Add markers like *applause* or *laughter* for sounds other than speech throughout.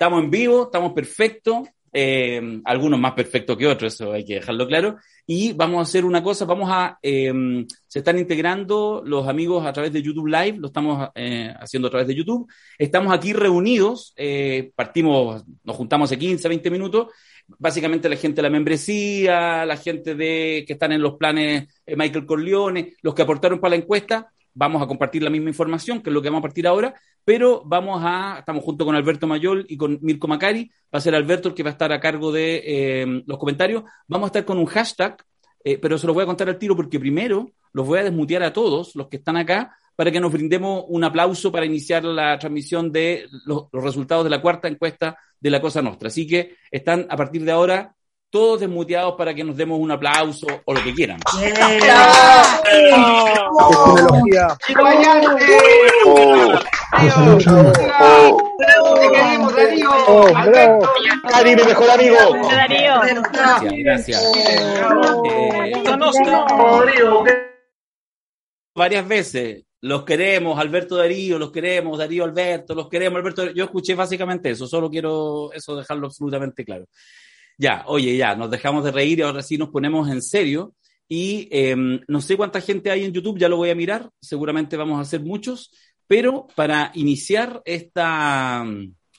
Estamos en vivo, estamos perfectos, eh, algunos más perfectos que otros, eso hay que dejarlo claro. Y vamos a hacer una cosa, vamos a, eh, se están integrando los amigos a través de YouTube Live, lo estamos eh, haciendo a través de YouTube. Estamos aquí reunidos, partimos, nos juntamos hace 15, 20 minutos. Básicamente la gente de la membresía, la gente de que están en los planes Michael Corleone, los que aportaron para la encuesta, vamos a compartir la misma información, que es lo que vamos a partir ahora, pero vamos a, estamos junto con Alberto Mayol y con Mirko Macari, va a ser Alberto el que va a estar a cargo de eh, los comentarios, vamos a estar con un hashtag, eh, pero se los voy a contar al tiro porque primero los voy a desmutear a todos los que están acá para que nos brindemos un aplauso para iniciar la transmisión de los, los resultados de la cuarta encuesta de la Cosa Nostra. Así que están a partir de ahora todos desmuteados para que nos demos un aplauso o lo que quieran. Varias veces. Los queremos, Alberto Darío, los queremos, Darío Alberto, los queremos, Alberto. Yo escuché básicamente eso, solo quiero eso dejarlo absolutamente claro. Ya, oye, ya, nos dejamos de reír y ahora sí nos ponemos en serio. Y eh, no sé cuánta gente hay en YouTube, ya lo voy a mirar, seguramente vamos a hacer muchos, pero para iniciar esta,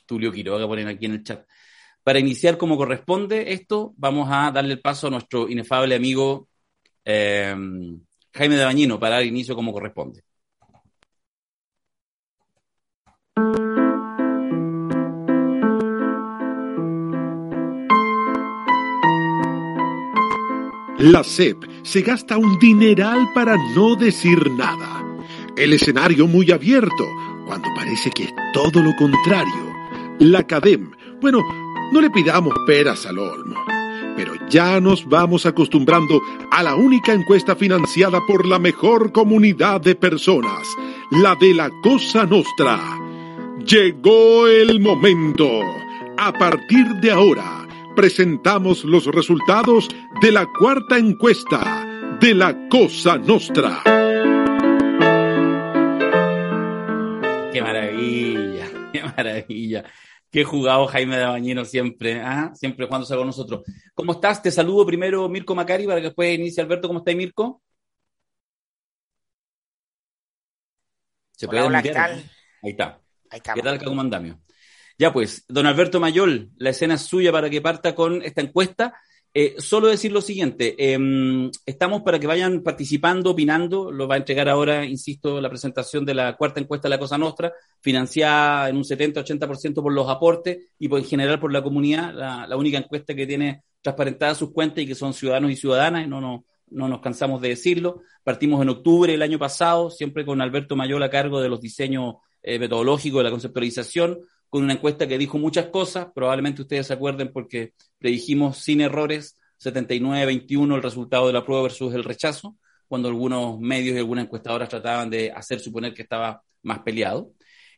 Tulio Quiroga poner aquí en el chat, para iniciar como corresponde esto, vamos a darle el paso a nuestro inefable amigo eh, Jaime de Bañino para dar inicio como corresponde. La CEP se gasta un dineral para no decir nada. El escenario muy abierto, cuando parece que es todo lo contrario. La CADEM, bueno, no le pidamos peras al olmo, pero ya nos vamos acostumbrando a la única encuesta financiada por la mejor comunidad de personas, la de la Cosa Nostra. Llegó el momento. A partir de ahora, presentamos los resultados de la cuarta encuesta de la Cosa Nostra. Qué maravilla, qué maravilla. Qué jugado Jaime de Bañino siempre, ¿ah? siempre jugándose con nosotros. ¿Cómo estás? Te saludo primero Mirko Macari para que después inicie Alberto. ¿Cómo está Mirko? ¿Se Hola, hola, ¿qué tal? Ahí está. Ahí. ¿Qué tal, Caco Mandamio? Ya pues, don Alberto Mayol, la escena es suya para que parta con esta encuesta. Eh, solo decir lo siguiente, eh, estamos para que vayan participando, opinando, lo va a entregar ahora, insisto, la presentación de la cuarta encuesta de la Cosa Nostra, financiada en un 70-80% por los aportes y por, en general por la comunidad, la, única encuesta que tiene transparentadas sus cuentas y que son ciudadanos y ciudadanas, y no, no, no nos cansamos de decirlo. Partimos en octubre del año pasado, siempre con Alberto Mayol a cargo de los diseños eh, metodológicos, de la conceptualización, con una encuesta que dijo muchas cosas, probablemente ustedes se acuerden porque predijimos sin errores 79-21 el resultado de la prueba versus el rechazo, cuando algunos medios y algunas encuestadoras trataban de hacer suponer que estaba más peleado.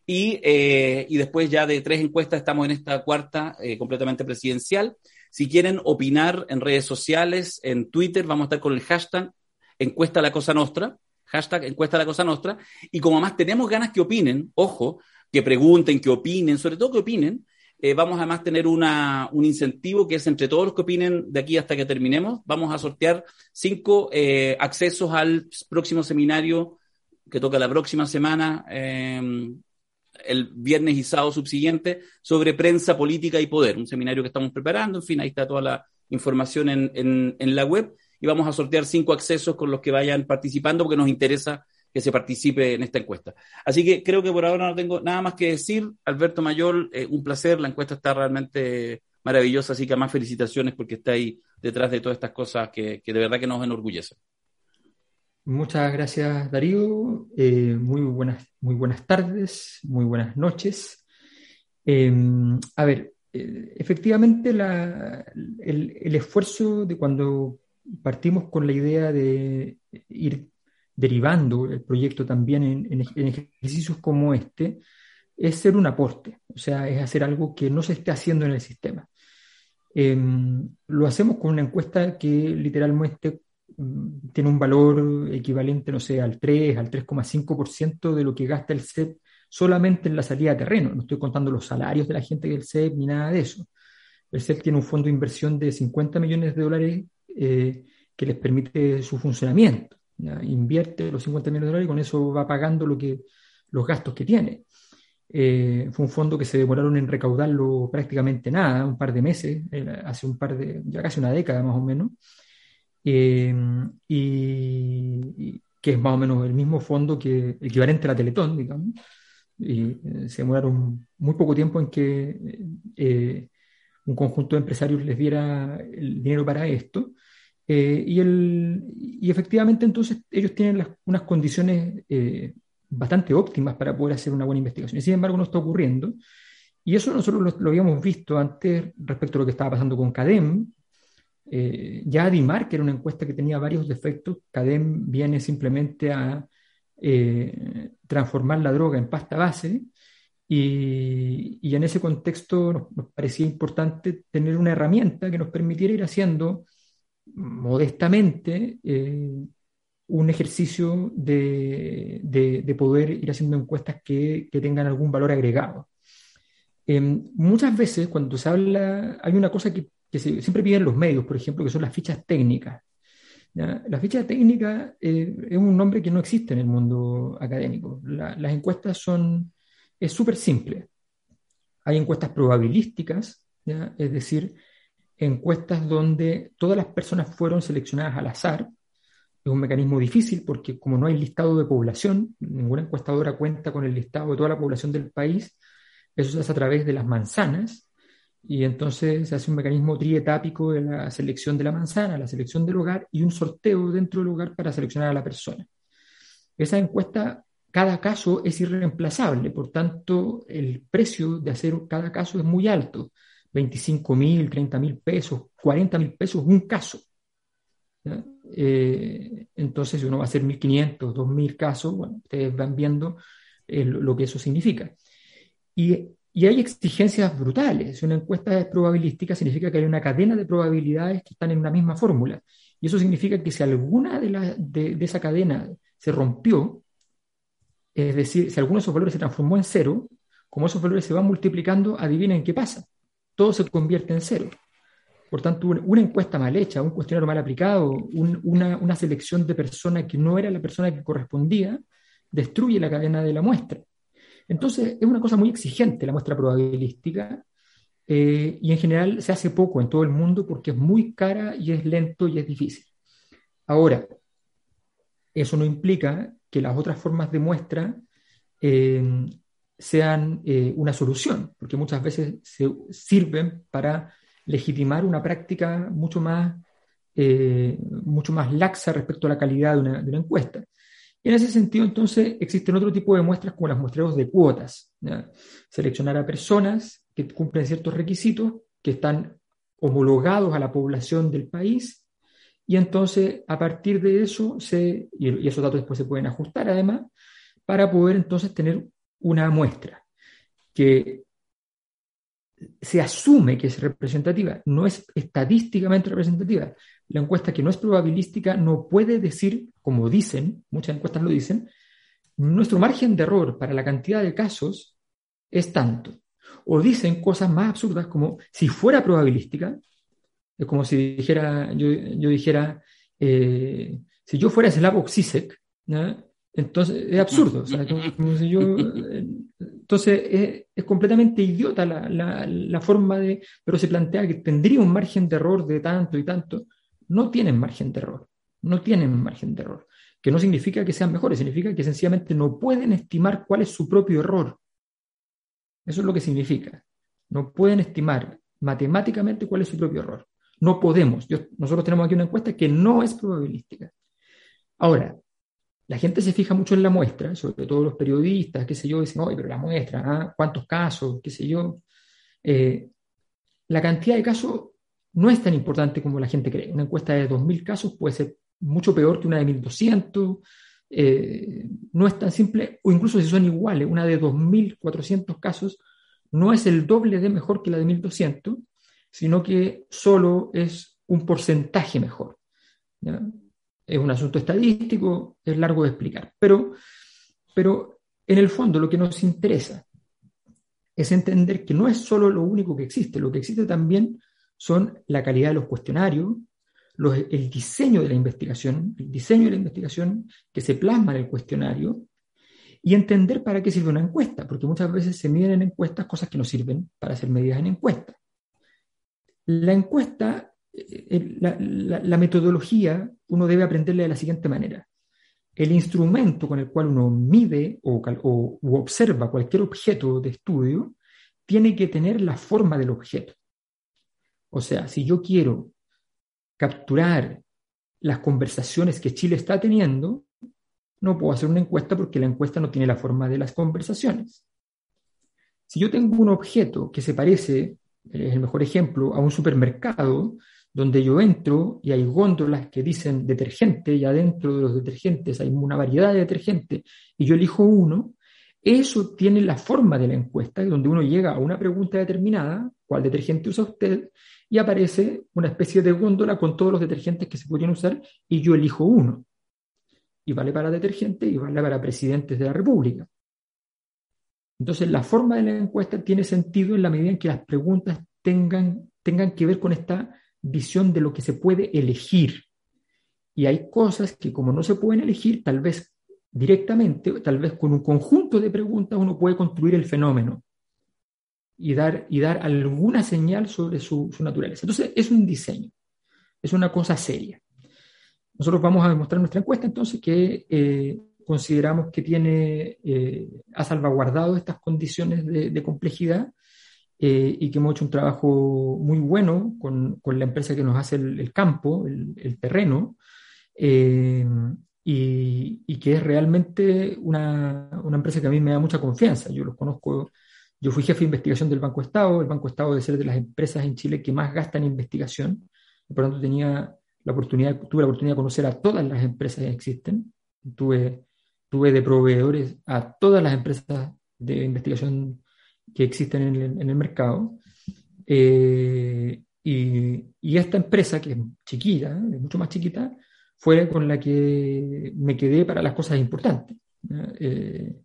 Y, eh, y después ya de tres encuestas estamos en esta cuarta eh, completamente presidencial. Si quieren opinar en redes sociales, en Twitter, vamos a estar con el hashtag encuesta la cosa nostra, hashtag encuesta la cosa nostra, y como más tenemos ganas que opinen, ojo, que pregunten, que opinen, sobre todo que opinen, eh, vamos además a tener un incentivo que es entre todos los que opinen de aquí hasta que terminemos, vamos a sortear cinco eh, accesos al próximo seminario que toca la próxima semana, eh, el viernes y sábado subsiguiente, sobre prensa, política y poder, un seminario que estamos preparando, en fin, ahí está toda la información en, en la web. Y vamos a sortear cinco accesos con los que vayan participando porque nos interesa que se participe en esta encuesta. Así que creo que por ahora no tengo nada más que decir. Alberto Mayor, eh, un placer, la encuesta está realmente maravillosa, así que más felicitaciones porque está ahí detrás de todas estas cosas que, que de verdad que nos enorgullecen. Muchas gracias, Darío. Eh, muy, buenas, muy buenas tardes, muy buenas noches. Eh, a ver, eh, efectivamente el, el, esfuerzo de cuando partimos con la idea de ir derivando el proyecto también en, ejercicios como este, es ser un aporte, o sea, es hacer algo que no se esté haciendo en el sistema. Eh, lo hacemos con una encuesta que literalmente mm, tiene un valor equivalente, no sé, al 3, al 3,5% de lo que gasta el CEP solamente en la salida de terreno, no estoy contando los salarios de la gente del CEP ni nada de eso. El CEP tiene un fondo de inversión de 50 millones de dólares eh, que les permite su funcionamiento. Invierte los 50 millones de dólares y con eso va pagando lo que, los gastos que tiene. Eh, fue un fondo que se demoraron en recaudarlo prácticamente nada, un par de meses, hace un par de, ya casi una década más o menos, eh, y, que es más o menos el mismo fondo que equivalente a la Teletón, digamos, y eh, se demoraron muy poco tiempo en que un conjunto de empresarios les diera el dinero para esto. Y, el, y efectivamente entonces ellos tienen unas condiciones bastante óptimas para poder hacer una buena investigación. Sin embargo no está ocurriendo. Y eso nosotros lo, habíamos visto antes respecto a lo que estaba pasando con CADEM. Eh, ya Adimar, que era una encuesta que tenía varios defectos, CADEM viene simplemente a eh, transformar la droga en pasta base. Y, y en ese contexto nos, parecía importante tener una herramienta que nos permitiera ir haciendo modestamente eh, un ejercicio de, de, poder ir haciendo encuestas que, que tengan algún valor agregado. Em, muchas veces cuando se habla, hay una cosa que, siempre piden los medios, por ejemplo, que son las fichas técnicas. La ficha técnica eh, es un nombre que no existe en el mundo académico. las encuestas son, es súper simple. Hay encuestas probabilísticas, es decir, encuestas donde todas las personas fueron seleccionadas al azar. Es un mecanismo difícil porque como no hay listado de población, ninguna encuestadora cuenta con el listado de toda la población del país, eso se hace a través de las manzanas y entonces se hace un mecanismo trietápico de la selección de la manzana, la selección del hogar y un sorteo dentro del hogar para seleccionar a la persona. Esa encuesta, cada caso es irreemplazable, por tanto el precio de hacer cada caso es muy alto, 25 mil, 30 mil pesos, 40 mil pesos un caso. Eh, entonces, si uno va a hacer 1.500, 2.000 casos, bueno, ustedes van viendo eh, lo que eso significa. Y, y, hay exigencias brutales. Si una encuesta es probabilística, significa que hay una cadena de probabilidades que están en una misma fórmula. Y eso significa que si alguna de, la, de, de esa cadena se rompió, es decir, si alguno de esos valores se transformó en cero, como esos valores se van multiplicando, adivinen qué pasa. Todo se convierte en cero. Por tanto, una encuesta mal hecha, un cuestionario mal aplicado, una, selección de personas que no era la persona que correspondía, destruye la cadena de la muestra. Entonces, es una cosa muy exigente la muestra probabilística eh, y en general se hace poco en todo el mundo porque es muy cara y es lento y es difícil. Ahora, eso no implica que las otras formas de muestra eh, sean eh, una solución, porque muchas veces se sirven para legitimar una práctica mucho más, eh, mucho más laxa respecto a la calidad de una, encuesta. Y en ese sentido, entonces, existen otro tipo de muestras como las muestreos de cuotas. Seleccionar a personas que cumplen ciertos requisitos, que están homologados a la población del país, y entonces a partir de eso, se, y esos datos después se pueden ajustar además, para poder entonces tener una muestra que se asume que es representativa, no es estadísticamente representativa. La encuesta que no es probabilística no puede decir, como dicen, muchas encuestas lo dicen, nuestro margen de error para la cantidad de casos es tanto. O dicen cosas más absurdas como si fuera probabilística, es como si dijera, yo, dijera, eh, si yo fuera Slavoj Zizek, entonces, es absurdo. entonces, es, completamente idiota la, forma de, pero se plantea que tendría un margen de error de tanto y tanto. No tienen margen de error, no tienen margen de error, que no significa que sean mejores, significa que sencillamente no pueden estimar cuál es su propio error. Eso es lo que significa. No pueden estimar matemáticamente cuál es su propio error. No podemos. nosotros tenemos aquí una encuesta que no es probabilística. Ahora, la gente se fija mucho en la muestra, sobre todo los periodistas, qué sé yo, dicen, oye, pero la muestra, ¿ah? ¿cuántos casos? qué sé yo. Eh, la cantidad de casos no es tan importante como la gente cree. Una encuesta de 2.000 casos puede ser mucho peor que una de 1.200. Eh, no es tan simple, o incluso si son iguales, una de 2.400 casos no es el doble de mejor que la de 1.200, sino que solo es un porcentaje mejor. ¿ya? Es un asunto estadístico, es largo de explicar, pero, pero en el fondo lo que nos interesa es entender que no es solo lo único que existe, lo que existe también son la calidad de los cuestionarios, el diseño de la investigación, el diseño de la investigación que se plasma en el cuestionario y entender para qué sirve una encuesta, porque muchas veces se miden en encuestas cosas que no sirven para ser medidas en encuestas. La encuesta, eh, eh, la, metodología, uno debe aprenderle de la siguiente manera. El instrumento con el cual uno mide o, o observa cualquier objeto de estudio tiene que tener la forma del objeto. O sea, si yo quiero capturar las conversaciones que Chile está teniendo, no puedo hacer una encuesta porque la encuesta no tiene la forma de las conversaciones. Si yo tengo un objeto que se parece, es el mejor ejemplo, a un supermercado, donde yo entro y hay góndolas que dicen detergente y adentro de los detergentes hay una variedad de detergentes y yo elijo uno, eso tiene la forma de la encuesta, donde uno llega a una pregunta determinada, ¿cuál detergente usa usted? Y aparece una especie de góndola con todos los detergentes que se podrían usar y yo elijo uno y vale para detergente y vale para presidentes de la República. Entonces, la forma de la encuesta tiene sentido en la medida en que las preguntas tengan, tengan que ver con esta visión de lo que se puede elegir. Y hay cosas que como no se pueden elegir, tal vez directamente, tal vez con un conjunto de preguntas uno puede construir el fenómeno y dar, y dar alguna señal sobre su, su naturaleza. Entonces, es un diseño, es una cosa seria. Nosotros vamos a demostrar nuestra encuesta entonces que eh, consideramos que tiene, eh, ha salvaguardado estas condiciones de, complejidad eh, y que hemos hecho un trabajo muy bueno con, con la empresa que nos hace el, campo, el, terreno, y, y, que es realmente una, una, empresa que a mí me da mucha confianza. Yo los conozco, yo fui jefe de investigación del Banco Estado, el Banco Estado debe ser de las empresas en Chile que más gastan en investigación, por lo tanto tenía la oportunidad, tuve la oportunidad de conocer a todas las empresas que existen, tuve, tuve de proveedores a todas las empresas de investigación que existen en el, mercado. Eh, y, esta empresa, que es chiquita, es mucho más chiquita, fue con la que me quedé para las cosas importantes. Eh,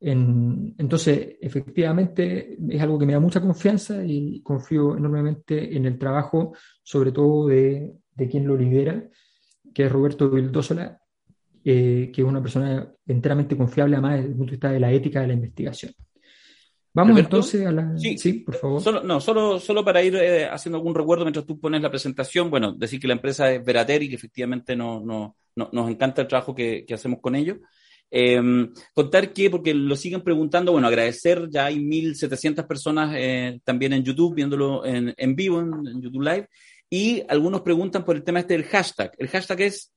en, entonces, efectivamente, es algo que me da mucha confianza y confío enormemente en el trabajo, sobre todo de, de quien lo lidera, que es Roberto Vildósola, eh, que es una persona enteramente confiable, además desde el punto de vista de la ética de la investigación. Vamos entonces a la... Sí, por favor. Solo, no, solo, solo para ir eh, haciendo algún recuerdo mientras tú pones la presentación, bueno, decir que la empresa es Verateri, que efectivamente no, no, nos encanta el trabajo que, que hacemos con ellos. Em, contar que, porque lo siguen preguntando, bueno, agradecer, ya hay 1.700 personas eh, también en YouTube, viéndolo en, en vivo, en, YouTube Live, y algunos preguntan por el tema este del hashtag. El hashtag es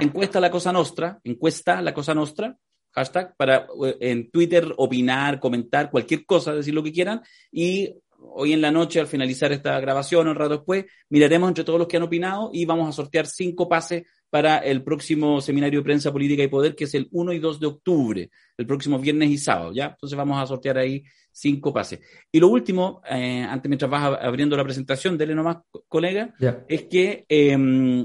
encuesta la cosa nostra, encuesta la cosa nostra, hashtag, para eh, en Twitter opinar, comentar, cualquier cosa, decir lo que quieran. Y hoy en la noche, al finalizar esta grabación, un rato después, miraremos entre todos los que han opinado y vamos a sortear cinco pases para el próximo seminario de prensa política y poder, que es el 1 y 2 de octubre, el próximo viernes y sábado, ¿ya? Entonces vamos a sortear ahí cinco pases. Y lo último, eh, antes mientras vas abriendo la presentación, dele nomás, colega, es que eh,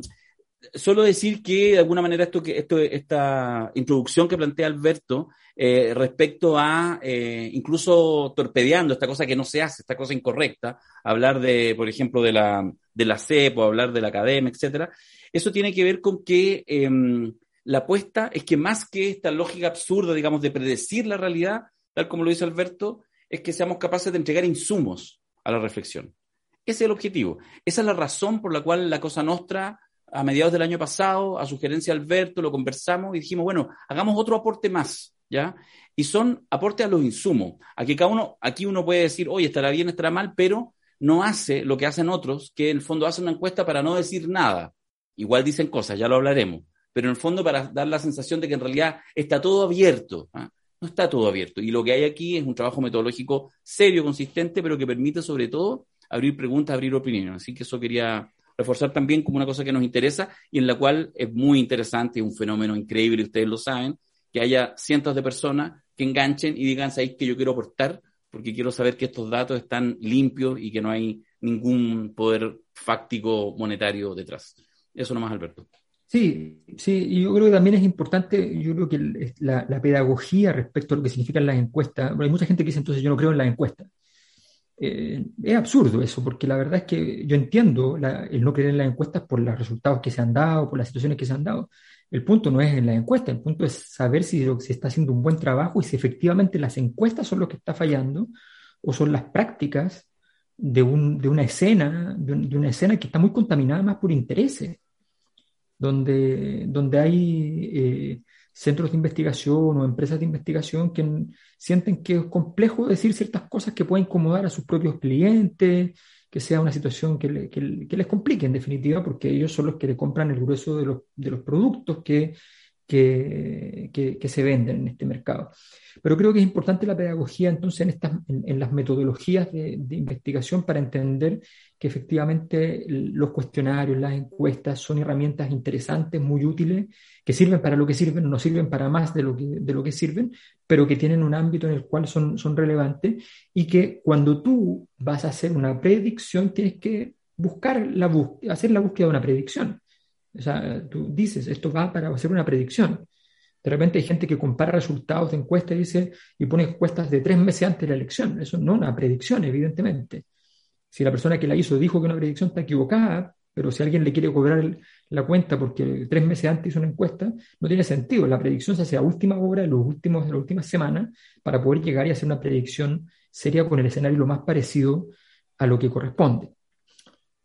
solo decir que de alguna manera esto que esto esta introducción que plantea Alberto eh, respecto a eh, incluso torpedeando esta cosa que no se hace, esta cosa incorrecta, hablar de, por ejemplo, de la de la CEP o hablar de la academia, etcétera, eso tiene que ver con que em, la apuesta es que más que esta lógica absurda, digamos, de predecir la realidad, tal como lo dice Alberto, es que seamos capaces de entregar insumos a la reflexión. Ese es el objetivo. Esa es la razón por la cual la Cosa Nostra a mediados del año pasado, a sugerencia de Alberto, lo conversamos y dijimos, bueno, hagamos otro aporte más, ¿ya? Y son aportes a los insumos. Aquí cada uno, aquí uno puede decir, oye, estará bien, estará mal, pero no hace lo que hacen otros, que en el fondo hacen una encuesta para no decir nada. Igual dicen cosas, ya lo hablaremos, pero en el fondo para dar la sensación de que en realidad está todo abierto. ¿ah? No está todo abierto. Y lo que hay aquí es un trabajo metodológico serio, consistente, pero que permite sobre todo abrir preguntas, abrir opiniones. Así que eso quería reforzar también como una cosa que nos interesa y en la cual es muy interesante, un fenómeno increíble, ustedes lo saben, que haya cientos de personas que enganchen y digan, ¿sabéis que yo quiero aportar? Porque quiero saber que estos datos están limpios y que no hay ningún poder fáctico monetario detrás. Eso nomás, Alberto. Sí, sí, y yo creo que también es importante, yo creo que la, pedagogía respecto a lo que significan las encuestas, hay mucha gente que dice entonces yo no creo en las encuestas. Eh, es absurdo eso, porque la verdad es que yo entiendo el no creer en las encuestas por los resultados que se han dado, por las situaciones que se han dado. El punto no es en la encuesta, el punto es saber si se está haciendo un buen trabajo y si efectivamente las encuestas son lo que está fallando o son las prácticas de, una escena, de, una escena que está muy contaminada más por intereses, donde, donde hay eh, centros de investigación o empresas de investigación que sienten que es complejo decir ciertas cosas que pueden incomodar a sus propios clientes, que sea una situación que, les complique en definitiva, porque ellos son los que le compran el grueso de los, de los productos que, que, se venden en este mercado. Pero creo que es importante la pedagogía entonces en, estas, en, las metodologías de, investigación para entender que efectivamente los cuestionarios, las encuestas son herramientas interesantes, muy útiles, que sirven para lo que sirven, no sirven para más de lo que, de lo que sirven, pero que tienen un ámbito en el cual son, son relevantes y que cuando tú vas a hacer una predicción tienes que buscar la hacer la búsqueda de una predicción. O sea, tú dices, esto va para hacer una predicción. De repente hay gente que compara resultados de encuestas y dice, y pone encuestas de tres meses antes de la elección. Eso no es una predicción, evidentemente. Si la persona que la hizo dijo que una predicción está equivocada, pero si alguien le quiere cobrar la cuenta porque tres meses antes hizo una encuesta, no tiene sentido. La predicción se hace a última hora, en, los últimos, en las últimas semanas, para poder llegar y hacer una predicción seria con el escenario lo más parecido a lo que corresponde.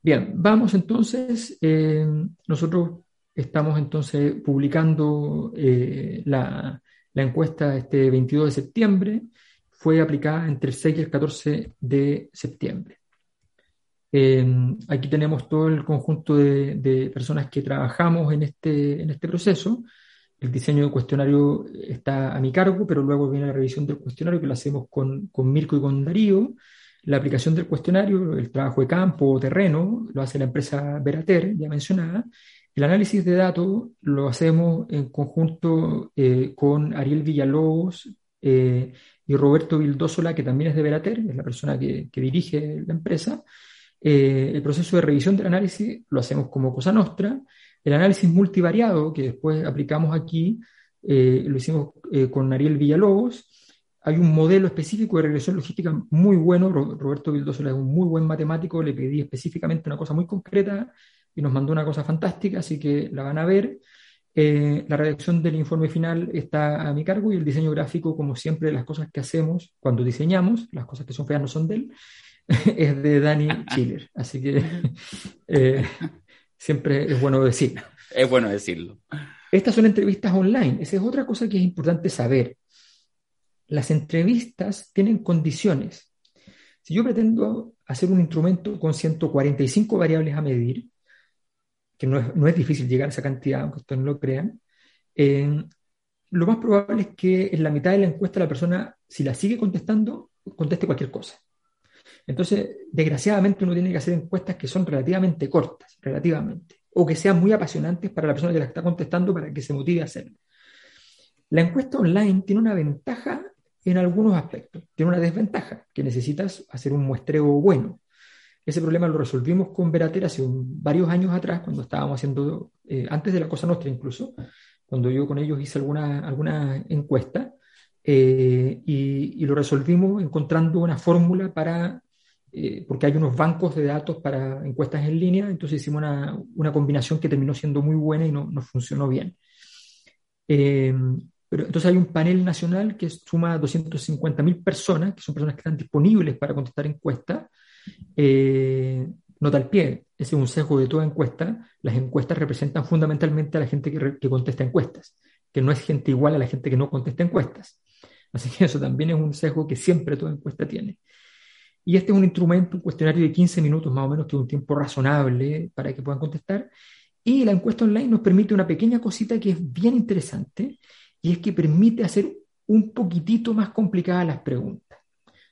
Bien, vamos entonces, eh, nosotros estamos entonces publicando eh, la, encuesta este 22 de septiembre, fue aplicada entre el 6 y el 14 de septiembre. Eh, aquí tenemos todo el conjunto de, personas que trabajamos en este, en este proceso. El diseño del cuestionario está a mi cargo, pero luego viene la revisión del cuestionario que lo hacemos con, con Mirko y con Darío. La aplicación del cuestionario, el trabajo de campo o terreno, lo hace la empresa Verater, ya mencionada. El análisis de datos lo hacemos en conjunto eh, con Ariel Villalobos eh, y Roberto Vildósola, que también es de Verater, es la persona que, dirige la empresa. Eh, el proceso de revisión del análisis lo hacemos como Cosa Nostra. El análisis multivariado, que después aplicamos aquí, lo hicimos con Ariel Villalobos hay un modelo específico de regresión logística muy bueno. Roberto Vildosola es un muy buen matemático. Le pedí específicamente una cosa muy concreta y nos mandó una cosa fantástica, así que la van a ver. Eh, la redacción del informe final está a mi cargo y el diseño gráfico, como siempre, las cosas que hacemos cuando diseñamos, las cosas que son feas no son de él, *laughs* es de Dani Chiller. Así que eh, siempre es bueno decirlo. Es bueno decirlo. Estas son entrevistas online. Esa es otra cosa que es importante saber las entrevistas tienen condiciones. Si yo pretendo hacer un instrumento con 145 variables a medir, que no es, difícil llegar a esa cantidad, aunque ustedes no lo crean, eh, lo más probable es que en la mitad de la encuesta la persona, si la sigue contestando, conteste cualquier cosa. Entonces, desgraciadamente uno tiene que hacer encuestas que son relativamente cortas, relativamente, o que sean muy apasionantes para la persona que la está contestando para que se motive a hacerlo. La encuesta online tiene una ventaja en algunos aspectos. Tiene una desventaja, que necesitas hacer un muestreo bueno. Ese problema lo resolvimos con Verater hace varios años atrás, cuando estábamos haciendo, eh, antes de la Cosa Nostra incluso, cuando yo con ellos hice alguna, alguna encuesta, eh, y, lo resolvimos encontrando una fórmula para, eh, porque hay unos bancos de datos para encuestas en línea, entonces hicimos una, combinación que terminó siendo muy buena y no, no funcionó bien. Pero entonces hay un panel nacional que suma 250.000 personas, que son personas que están disponibles para contestar encuestas. Eh, nota al pie, ese es un sesgo de toda encuesta. Las encuestas representan fundamentalmente a la gente que, que contesta encuestas, que no es gente igual a la gente que no contesta encuestas. Así que eso también es un sesgo que siempre toda encuesta tiene. Y este es un instrumento, un cuestionario de 15 minutos más o menos, que es un tiempo razonable para que puedan contestar. Y la encuesta online nos permite una pequeña cosita que es bien interesante, y es que permite hacer un poquitito más complicadas las preguntas,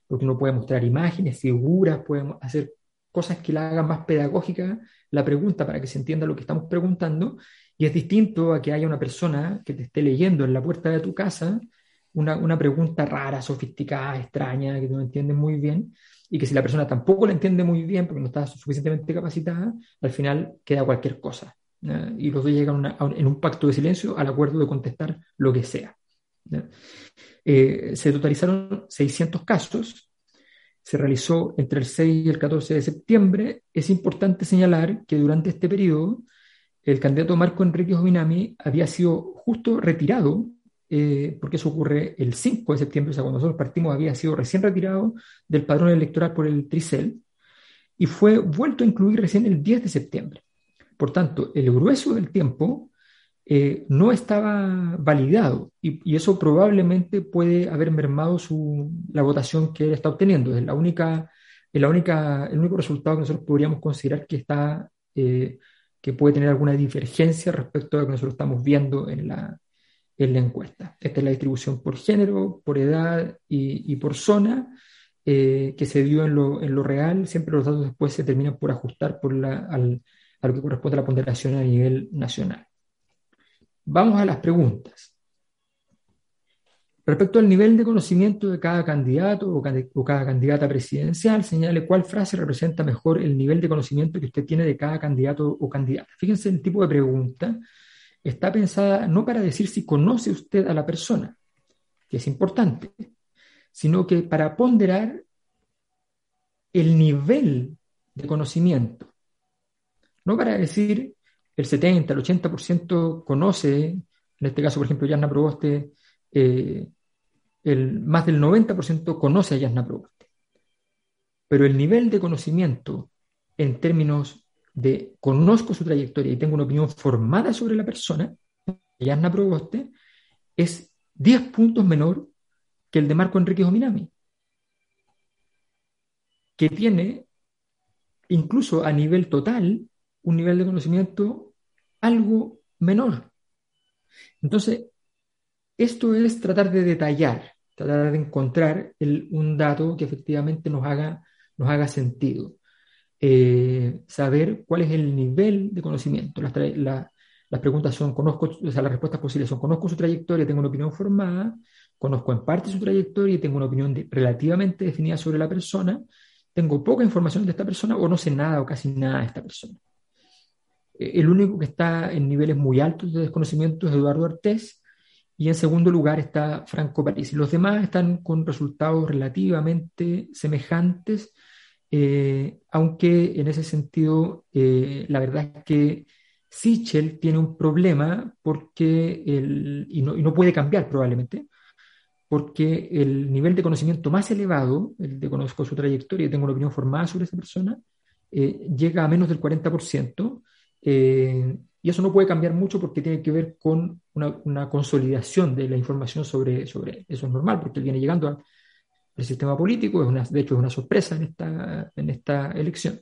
porque uno puede mostrar imágenes, figuras, puede hacer cosas que la hagan más pedagógica la pregunta para que se entienda lo que estamos preguntando, y es distinto a que haya una persona que te esté leyendo en la puerta de tu casa una, una pregunta rara, sofisticada, extraña, que no entiendes muy bien, y que si la persona tampoco la entiende muy bien porque no está suficientemente capacitada, al final queda cualquier cosa. Y los dos llegan en un pacto de silencio al acuerdo de contestar lo que sea. Eh, se totalizaron 600 casos, se realizó entre el 6 y el 14 de septiembre. Es importante señalar que durante este periodo el candidato Marco Enrique Jovinami había sido justo retirado, eh, porque eso ocurre el 5 de septiembre, o sea, cuando nosotros partimos había sido recién retirado del padrón electoral por el Tricel, y fue vuelto a incluir recién el 10 de septiembre. Por tanto, el grueso del tiempo eh, no estaba validado y, eso probablemente puede haber mermado la votación que él está obteniendo. Es la única, es la única, el único resultado que nosotros podríamos considerar que está eh, que puede tener alguna divergencia respecto a lo que nosotros estamos viendo en la, en la encuesta. Esta es la distribución por género, por edad y, por zona eh, que se dio en lo, en lo, real. Siempre los datos después se terminan por ajustar por la, al, a lo que corresponde a la ponderación a nivel nacional. Vamos a las preguntas. Respecto al nivel de conocimiento de cada candidato o, cada candidata presidencial, señale cuál frase representa mejor el nivel de conocimiento que usted tiene de cada candidato o candidata. Fíjense el tipo de pregunta. Está pensada no para decir si conoce usted a la persona, que es importante, sino que para ponderar el nivel de conocimiento. No para decir el 70, el 80% conoce, en este caso, por ejemplo, Yasna Proboste, eh, el, más del 90% conoce a Yasna Proboste. Pero el nivel de conocimiento en términos de conozco su trayectoria y tengo una opinión formada sobre la persona, Yasna Proboste, es 10 puntos menor que el de Marco Enrique Jominami, que tiene incluso a nivel total un nivel de conocimiento algo menor. Entonces, esto es tratar de detallar, tratar de encontrar un dato que efectivamente nos haga, nos haga sentido. Eh, saber cuál es el nivel de conocimiento. Las, preguntas son, conozco, o sea, las respuestas posibles son, conozco su trayectoria, tengo una opinión formada, conozco en parte su trayectoria y tengo una opinión relativamente definida sobre la persona, tengo poca información de esta persona o no sé nada o casi nada de esta persona. Eh, el único que está en niveles muy altos de desconocimiento es Eduardo Artés, y en segundo lugar está Franco París. Los demás están con resultados relativamente semejantes, eh, aunque en ese sentido eh, la verdad es que Sichel tiene un problema porque el, y, no, puede cambiar probablemente, porque el nivel de conocimiento más elevado, el de conozco su trayectoria y tengo una opinión formada sobre esa persona, llega a menos del 40%, y eso no puede cambiar mucho porque tiene que ver con una, consolidación de la información sobre, sobre eso. Es normal porque él viene llegando al sistema político, es una, de hecho es una sorpresa en esta, en esta elección.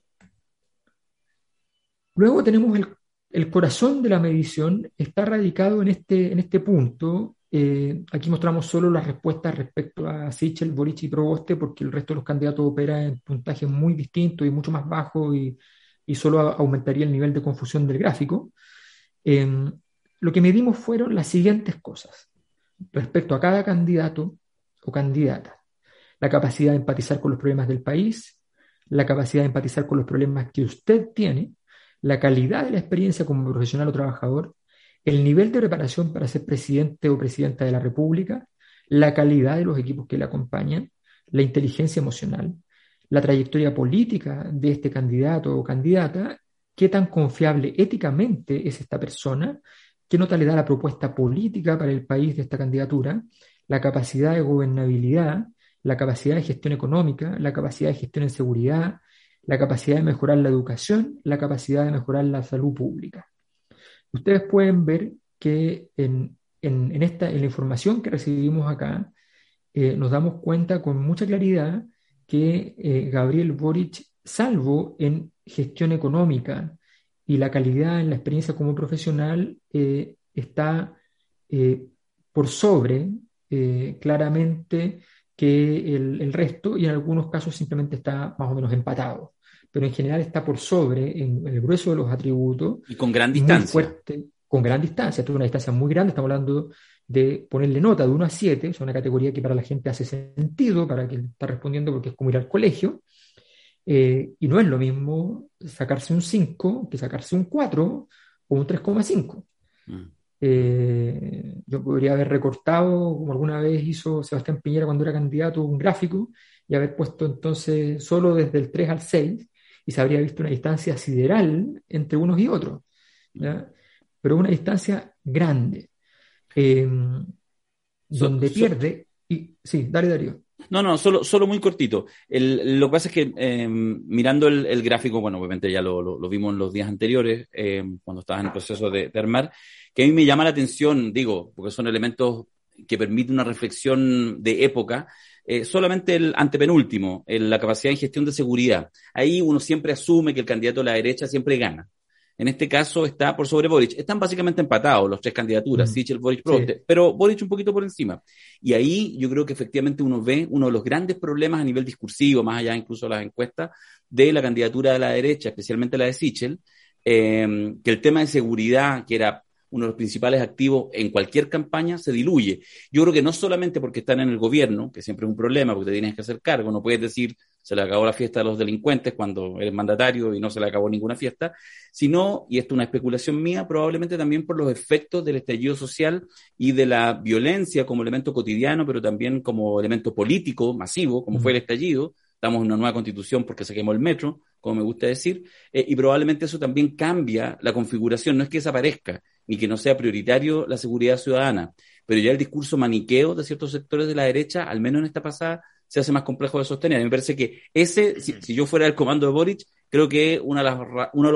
Luego tenemos el, el corazón de la medición, está radicado en este, en este punto. Eh, aquí mostramos solo las respuestas respecto a Sichel, Boric y Proboste, porque el resto de los candidatos opera en puntajes muy distintos y mucho más bajos y, y solo aumentaría el nivel de confusión del gráfico. Em, lo que medimos fueron las siguientes cosas respecto a cada candidato o candidata. La capacidad de empatizar con los problemas del país, la capacidad de empatizar con los problemas que usted tiene, la calidad de la experiencia como profesional o trabajador, el nivel de preparación para ser presidente o presidenta de la República, la calidad de los equipos que le acompañan, la inteligencia emocional, la trayectoria política de este candidato o candidata, qué tan confiable éticamente es esta persona, qué nota le da la propuesta política para el país de esta candidatura, la capacidad de gobernabilidad, la capacidad de gestión económica, la capacidad de gestión en seguridad, la capacidad de mejorar la educación, la capacidad de mejorar la salud pública. Ustedes pueden ver que en, esta, en la información que recibimos acá, eh, nos damos cuenta con mucha claridad que eh, Gabriel Boric, salvo en gestión económica y la calidad en la experiencia como profesional, eh, está eh, por sobre claramente que el, resto y en algunos casos simplemente está más o menos empatado. Pero en general está por sobre en, el grueso de los atributos. Y con gran distancia. Fuerte, con gran distancia, es una distancia muy grande, estamos hablando de ponerle nota de 1 a 7, es una categoría que para la gente hace sentido, para quien está respondiendo, porque es como ir al colegio, eh, y no es lo mismo sacarse un 5 que sacarse un 4, o un 3,5. Mm. Eh, yo podría haber recortado, como alguna vez hizo Sebastián Piñera cuando era candidato, un gráfico y haber puesto entonces solo desde el 3 al 6 y se habría visto una distancia sideral entre unos y otros, pero una distancia grande, eh, donde pierde, y sí, dale Darío. No, no, solo, solo muy cortito. lo que pasa es que em, mirando el, gráfico, bueno, obviamente ya lo, vimos en los días anteriores, em, cuando estaba en el proceso de, armar, que a mí me llama la atención, digo, porque son elementos que permiten una reflexión de época, eh, solamente el antepenúltimo, la capacidad de gestión de seguridad. Ahí uno siempre asume que el candidato de la derecha siempre gana. En este caso está por sobre Boric. Están básicamente empatados los tres candidaturas, mm. Sichel, Boric, pero Boric un poquito por encima. Y ahí yo creo que efectivamente uno ve uno de los grandes problemas a nivel discursivo, más allá incluso de las encuestas, de la candidatura de la derecha, especialmente la de Sichel, eh, que el tema de seguridad, que era uno de los principales activos en cualquier campaña, se diluye. Yo creo que no solamente porque están en el gobierno, que siempre es un problema, porque te tienes que hacer cargo, no puedes decir se le acabó la fiesta a los delincuentes cuando eres mandatario y no se le acabó ninguna fiesta, sino, y esto es una especulación mía, probablemente también por los efectos del estallido social y de la violencia como elemento cotidiano, pero también como elemento político masivo, como fue el estallido. Estamos en una nueva constitución porque se quemó el metro, como me gusta decir, eh, y probablemente eso también cambia la configuración, no es que desaparezca, ni que no sea prioritario la seguridad ciudadana, pero ya el discurso maniqueo de ciertos sectores de la derecha, al menos en esta pasada, se hace más complejo de sostener. Me parece que ese, si, yo fuera el comando de Boric, creo que una de las, una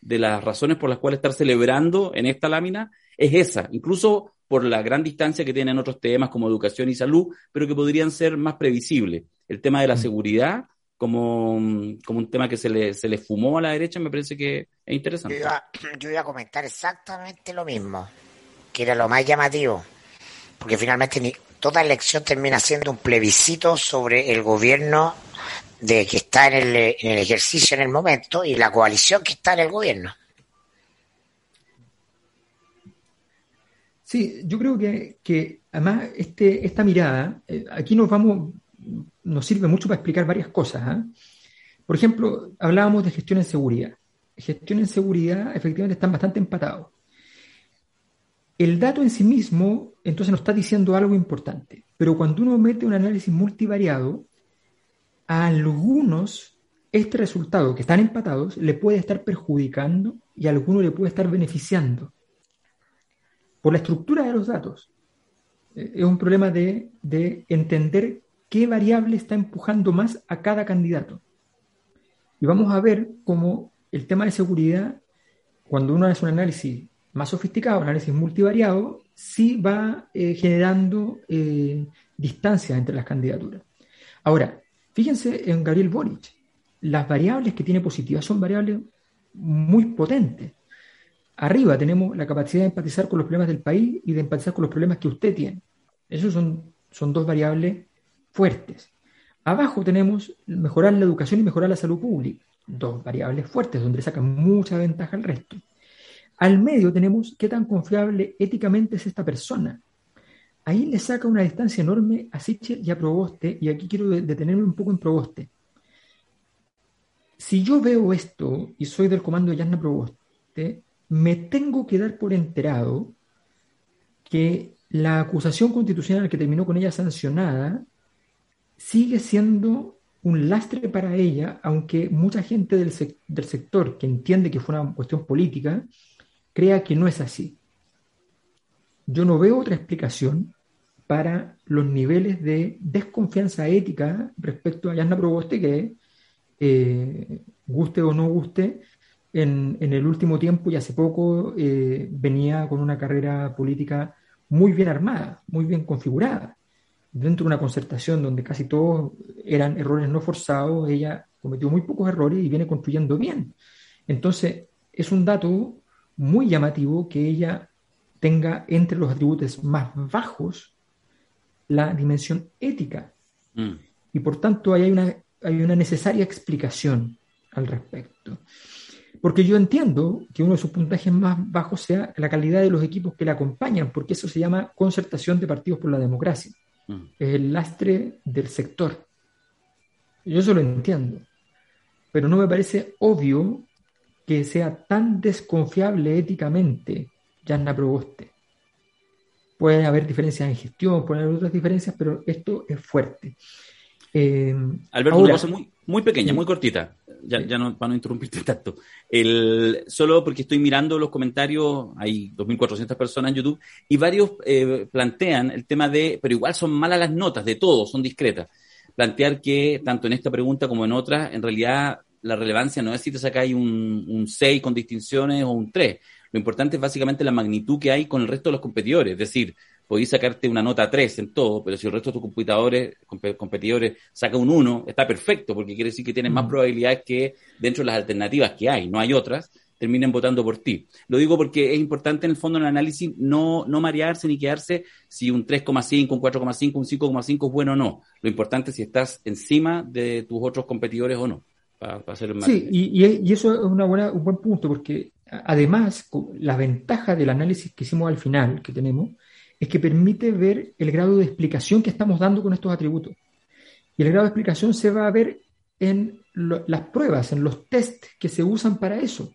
de, las razones por las cuales estar celebrando en esta lámina es esa, incluso por la gran distancia que tienen otros temas como educación y salud, pero que podrían ser más previsibles. El tema de la seguridad, como, como un tema que se le, se le fumó a la derecha, me parece que es interesante. Yo iba, *clears throat* yo iba a comentar exactamente lo mismo, que era lo más llamativo, porque finalmente ni, toda elección termina siendo un plebiscito sobre el gobierno de que está en el, ejercicio en el momento y la coalición que está en el gobierno. Sí, yo creo que, además este, esta mirada, eh, aquí nos vamos, nos sirve mucho para explicar varias cosas. ¿ah? Por ejemplo, hablábamos de gestión en seguridad. Gestión en seguridad efectivamente están bastante empatados el dato en sí mismo entonces nos está diciendo algo importante, pero cuando uno mete un análisis multivariado, a algunos este resultado que están empatados le puede estar perjudicando y a alguno le puede estar beneficiando por la estructura de los datos. Eh, es un problema de, de entender qué variable está empujando más a cada candidato. Y vamos a ver cómo el tema de seguridad, cuando uno hace un análisis más sofisticado, análisis multivariado, sí va eh, generando eh, distancias entre las candidaturas. Ahora, fíjense en Gabriel Boric, las variables que tiene positivas son variables muy potentes. Arriba tenemos la capacidad de empatizar con los problemas del país y de empatizar con los problemas que usted tiene. Esos son, son dos variables fuertes. Abajo tenemos mejorar la educación y mejorar la salud pública. Dos variables fuertes, donde sacan mucha ventaja al resto. Al medio tenemos qué tan confiable éticamente es esta persona. Ahí le saca una distancia enorme a Sichel y a Proboste, y aquí quiero detenerme un poco en Proboste. Si yo veo esto y soy del comando de Yasna Proboste, me tengo que dar por enterado que la acusación constitucional que terminó con ella sancionada sigue siendo un lastre para ella, aunque mucha gente del, del sector que entiende que fue una cuestión política, crea que no es así. Yo no veo otra explicación para los niveles de desconfianza ética respecto a Yasna Proboste que, eh, guste o no guste, en, el último tiempo y hace poco eh, venía con una carrera política muy bien armada, muy bien configurada. Dentro de una concertación donde casi todos eran errores no forzados, ella cometió muy pocos errores y viene construyendo bien. Entonces, es un dato muy llamativo que ella tenga entre los atributos más bajos la dimensión ética. Mm. Y por tanto hay una, hay una necesaria explicación al respecto. Porque yo entiendo que uno de sus puntajes más bajos sea la calidad de los equipos que la acompañan, porque eso se llama concertación de partidos por la democracia. Mm. Es el lastre del sector. Yo eso lo entiendo. Pero no me parece obvio que sea tan desconfiable éticamente Yanna Proboste. Puede haber diferencias en gestión, puede haber otras diferencias, pero esto es fuerte. Eh, Alberto, una cosa muy, muy pequeña, muy cortita, ya, ya no, para no interrumpirte tanto. El, solo porque estoy mirando los comentarios, hay 2.400 personas en YouTube, y varios eh, plantean el tema de, pero igual son malas las notas, de todo, son discretas. Plantear que, tanto en esta pregunta como en otras, en realidad la relevancia no es si te sacáis un, un 6 con distinciones o un 3. Lo importante es básicamente la magnitud que hay con el resto de los competidores. Es decir, podéis sacarte una nota 3 en todo, pero si el resto de tus competidores, competidores saca un 1, está perfecto, porque quiere decir que tienes más mm. probabilidades que dentro de las alternativas que hay, no hay otras, terminen votando por ti. Lo digo porque es importante en el fondo en el análisis no, no marearse ni quedarse si un 3,5, un 4,5, un 5,5 es bueno o no. Lo importante es si estás encima de tus otros competidores o no. Para, hacer el sí, y, y, eso es una buena, un buen punto, porque además la ventaja del análisis que hicimos al final, que tenemos, es que permite ver el grado de explicación que estamos dando con estos atributos. Y el grado de explicación se va a ver en las pruebas, en los test que se usan para eso,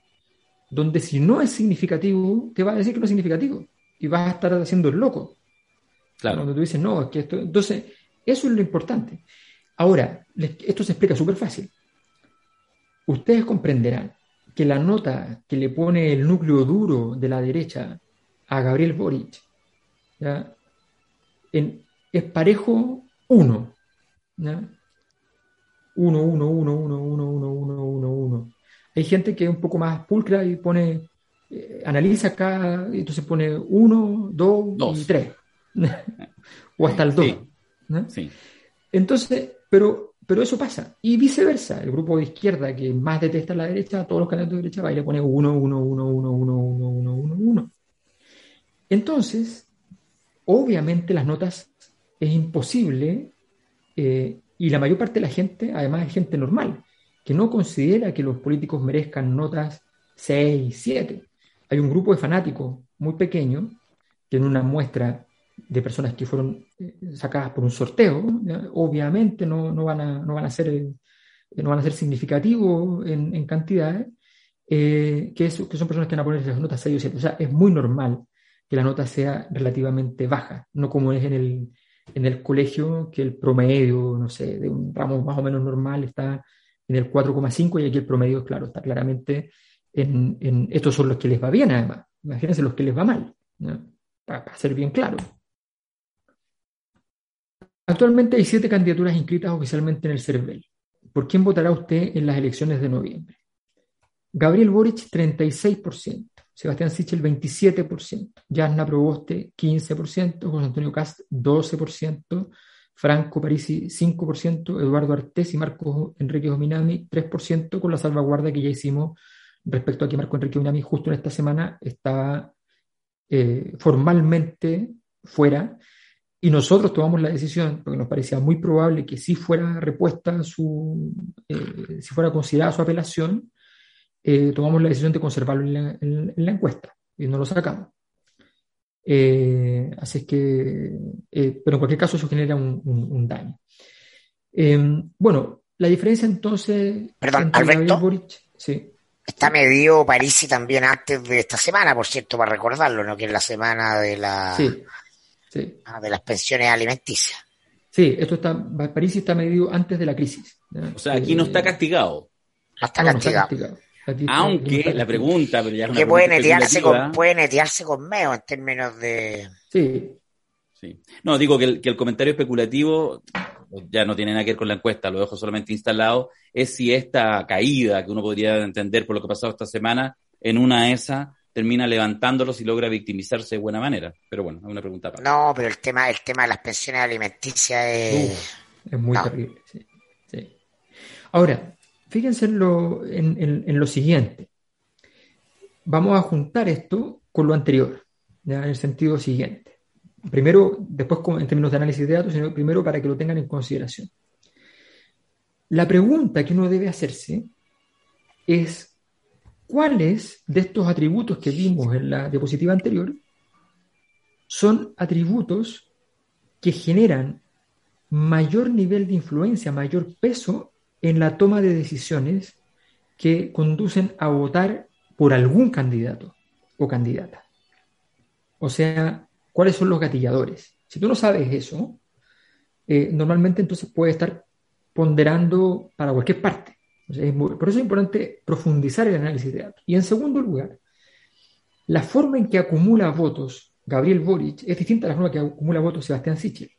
donde si no es significativo, te va a decir que no es significativo y vas a estar haciendo el loco. Claro. Cuando tú dices, no, es que esto... Entonces, eso es lo importante. Ahora, esto se explica súper fácil. Ustedes comprenderán que la nota que le pone el núcleo duro de la derecha a Gabriel Boric en, es parejo 1. 1, 1, 1, 1, 1, 1, 1, 1, 1. Hay gente que es un poco más pulcra y pone, eh, analiza acá, y entonces pone 1, 2 y 3. *laughs* o hasta el 2. Sí. Sí. Entonces, pero, pero eso pasa. Y viceversa. El grupo de izquierda que más detesta a la derecha, todos los candidatos de derecha, va y le pone 1, 1, 1, 1, 1, 1, 1, 1, 1. Entonces, Obviamente las notas es imposible eh, y la mayor parte de la gente, además es gente normal, que no considera que los políticos merezcan notas 6, 7. Hay un grupo de fanáticos muy pequeño que en una muestra de personas que fueron eh, sacadas por un sorteo, obviamente no, no, van a, no, van a ser, eh, no van a ser significativos en, en cantidades, que, que, son personas que van a poner las notas 6 o 7. O sea, es muy normal que la nota sea relativamente baja, no como es en el, en el colegio, que el promedio, no sé, de un ramo más o menos normal está en el 4,5 y aquí el promedio, claro, está claramente en, en, estos son los que les va bien además, imagínense los que les va mal, para, ser bien claro. Actualmente hay siete candidaturas inscritas oficialmente en el CERVEL. ¿Por quién votará usted en las elecciones de noviembre? Gabriel Boric, 36%. Sebastián Sichel 27%, Jasna Proboste 15%, José Antonio Cast 12%, Franco Parisi 5%, Eduardo Artés y Marco Enrique Ominami 3%, con la salvaguarda que ya hicimos respecto a que Marco Enrique Ominami justo en esta semana estaba eh, formalmente fuera y nosotros tomamos la decisión, porque nos parecía muy probable que si fuera repuesta su, eh, si fuera considerada su apelación, eh, tomamos la decisión de conservarlo en la, encuesta y no lo sacamos. Eh, así es que, pero en cualquier caso eso genera un, daño. Em, bueno, la diferencia entonces... Perdón, Alberto. sí. Está medio París y también antes de esta semana, por cierto, para recordarlo, ¿no? Que es la semana de la... Sí, sí. Ah, de las pensiones alimenticias. Sí, esto está, París está medido antes de la crisis. O sea, aquí no está castigado. No está castigado. Aunque la pregunta, pero ya que puede netearse, con, puede netearse con meo en términos de. Sí. sí. No, digo que el, que el comentario especulativo ya no tiene nada que ver con la encuesta, lo dejo solamente instalado, es si esta caída que uno podría entender por lo que ha pasado esta semana, en una esa termina levantándolos y logra victimizarse de buena manera. Pero bueno, es una pregunta para. No, pero el tema, el tema de las pensiones alimenticias es. es muy terrible, sí. sí. Ahora, Fíjense en lo, en, lo siguiente. Vamos a juntar esto con lo anterior, en el sentido siguiente. Primero, después en términos de análisis de datos, sino primero para que lo tengan en consideración. La pregunta que uno debe hacerse es cuáles de estos atributos que vimos en la diapositiva anterior son atributos que generan mayor nivel de influencia, mayor peso en la toma de decisiones que conducen a votar por algún candidato o candidata. O sea, ¿cuáles son los gatilladores? Si tú no sabes eso, eh, normalmente entonces puedes estar ponderando para cualquier parte. Por eso es importante profundizar el análisis de datos. Y en segundo lugar, la forma en que acumula votos Gabriel Boric es distinta a la forma que acumula votos Sebastián Sichel.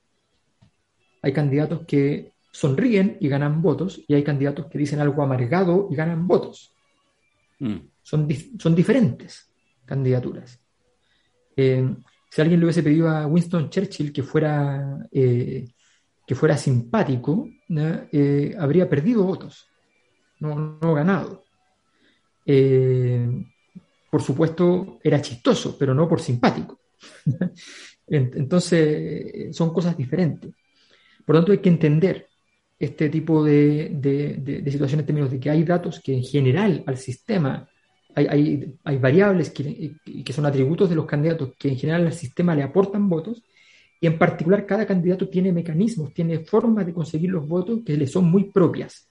Hay candidatos que sonríen y ganan votos y hay candidatos que dicen algo amargado y ganan votos. Mm. Son, son diferentes candidaturas. Eh, si alguien le hubiese pedido a Winston Churchill que fuera, eh, que fuera simpático, eh, habría perdido votos, no, no ganado. por supuesto, era chistoso, pero no por simpático. *laughs* Entonces, son cosas diferentes. Por lo tanto, hay que entender este tipo de, de, situaciones en términos de que hay datos que en general al sistema, hay, hay, variables que, que, son atributos de los candidatos que en general al sistema le aportan votos, y en particular cada candidato tiene mecanismos, tiene formas de conseguir los votos que le son muy propias,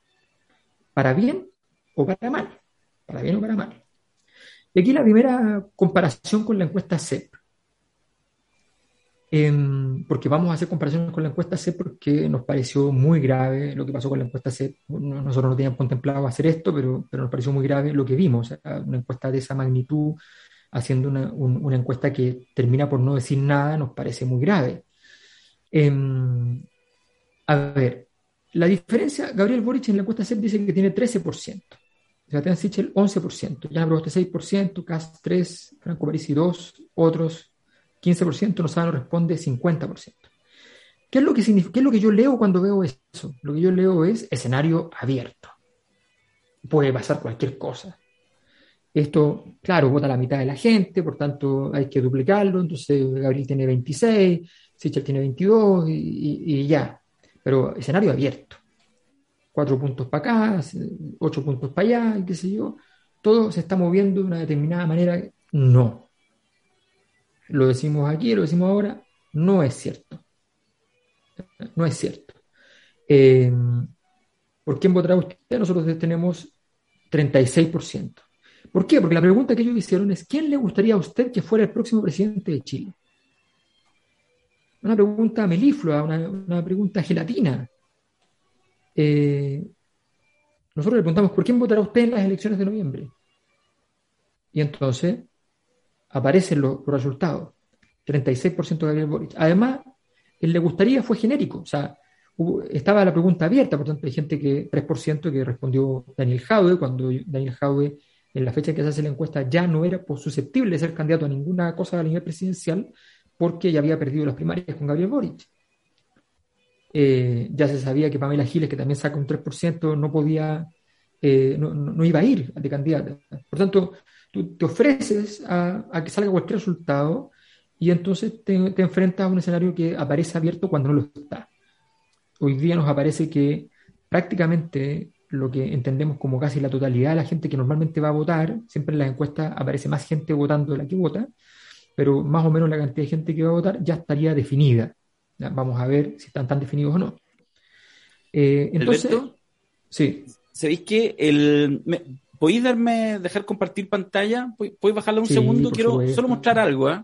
para bien o para mal, para bien o para mal. Y aquí la primera comparación con la encuesta CEP. Em, porque vamos a hacer comparaciones con la encuesta C porque nos pareció muy grave lo que pasó con la encuesta C. Nosotros no teníamos contemplado hacer esto, pero, pero nos pareció muy grave lo que vimos. una encuesta de esa magnitud, haciendo una, una, encuesta que termina por no decir nada, nos parece muy grave. Em, a ver, la diferencia, Gabriel Boric en la encuesta CEP dice que tiene 13%, Sebastián Sichel 11%, Jan Proboste 6%, Cast 3%, Franco Parisi 2%, otros 15%, no sabe, no responde 50%. ¿Qué es, lo que ¿Qué es lo que yo leo cuando veo eso? Lo que yo leo es escenario abierto. Puede pasar cualquier cosa. Esto, claro, vota la mitad de la gente, por tanto hay que duplicarlo. Entonces Gabriel tiene 26, Sichel tiene 22 y, ya. Pero escenario abierto. Cuatro puntos para acá, ocho puntos para allá, qué sé yo. Todo se está moviendo de una determinada manera. No lo decimos aquí, lo decimos ahora, no es cierto. No es cierto. Eh, ¿Por quién votará usted? Nosotros tenemos 36%. ¿Por qué? Porque la pregunta que ellos hicieron es, ¿quién le gustaría a usted que fuera el próximo presidente de Chile? Una pregunta meliflua, una, pregunta gelatina. Eh, nosotros le preguntamos, ¿por quién votará usted en las elecciones de noviembre? Y entonces aparecen los, resultados. 36% de Gabriel Boric. Además, el le gustaría fue genérico, o sea, estaba la pregunta abierta, por tanto hay gente que, 3% que respondió Daniel Jaue, cuando Daniel Jaue en la fecha en que se hace la encuesta ya no era susceptible de ser candidato a ninguna cosa a nivel presidencial porque ya había perdido las primarias con Gabriel Boric. Eh, ya se sabía que Pamela Giles, que también saca un 3%, no podía, eh, no, no, iba a ir de candidata. Por tanto, tú te ofreces a, que salga cualquier resultado y entonces te, enfrentas a un escenario que aparece abierto cuando no lo está. Hoy día nos aparece que prácticamente lo que entendemos como casi la totalidad de la gente que normalmente va a votar, siempre en las encuestas aparece más gente votando de la que vota, pero más o menos la cantidad de gente que va a votar ya estaría definida. vamos a ver si están tan definidos o no. Eh, entonces, sí. ¿Sabéis que el, ¿Podéis darme, dejar compartir pantalla? ¿Podéis bajarla un segundo? Quiero solo mostrar algo, ¿eh?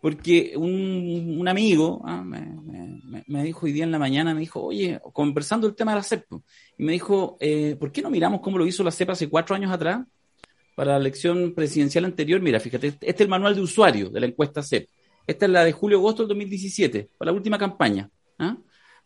Porque un, un amigo ¿ah? me, me, dijo hoy día en la mañana, me dijo, oye, conversando el tema de la CEP, y me dijo, eh, ¿por qué no miramos cómo lo hizo la CEP hace cuatro años atrás? Para la elección presidencial anterior, mira, fíjate, este es el manual de usuario de la encuesta CEP. Esta es la de julio-agosto del 2017, para la última campaña ¿ah?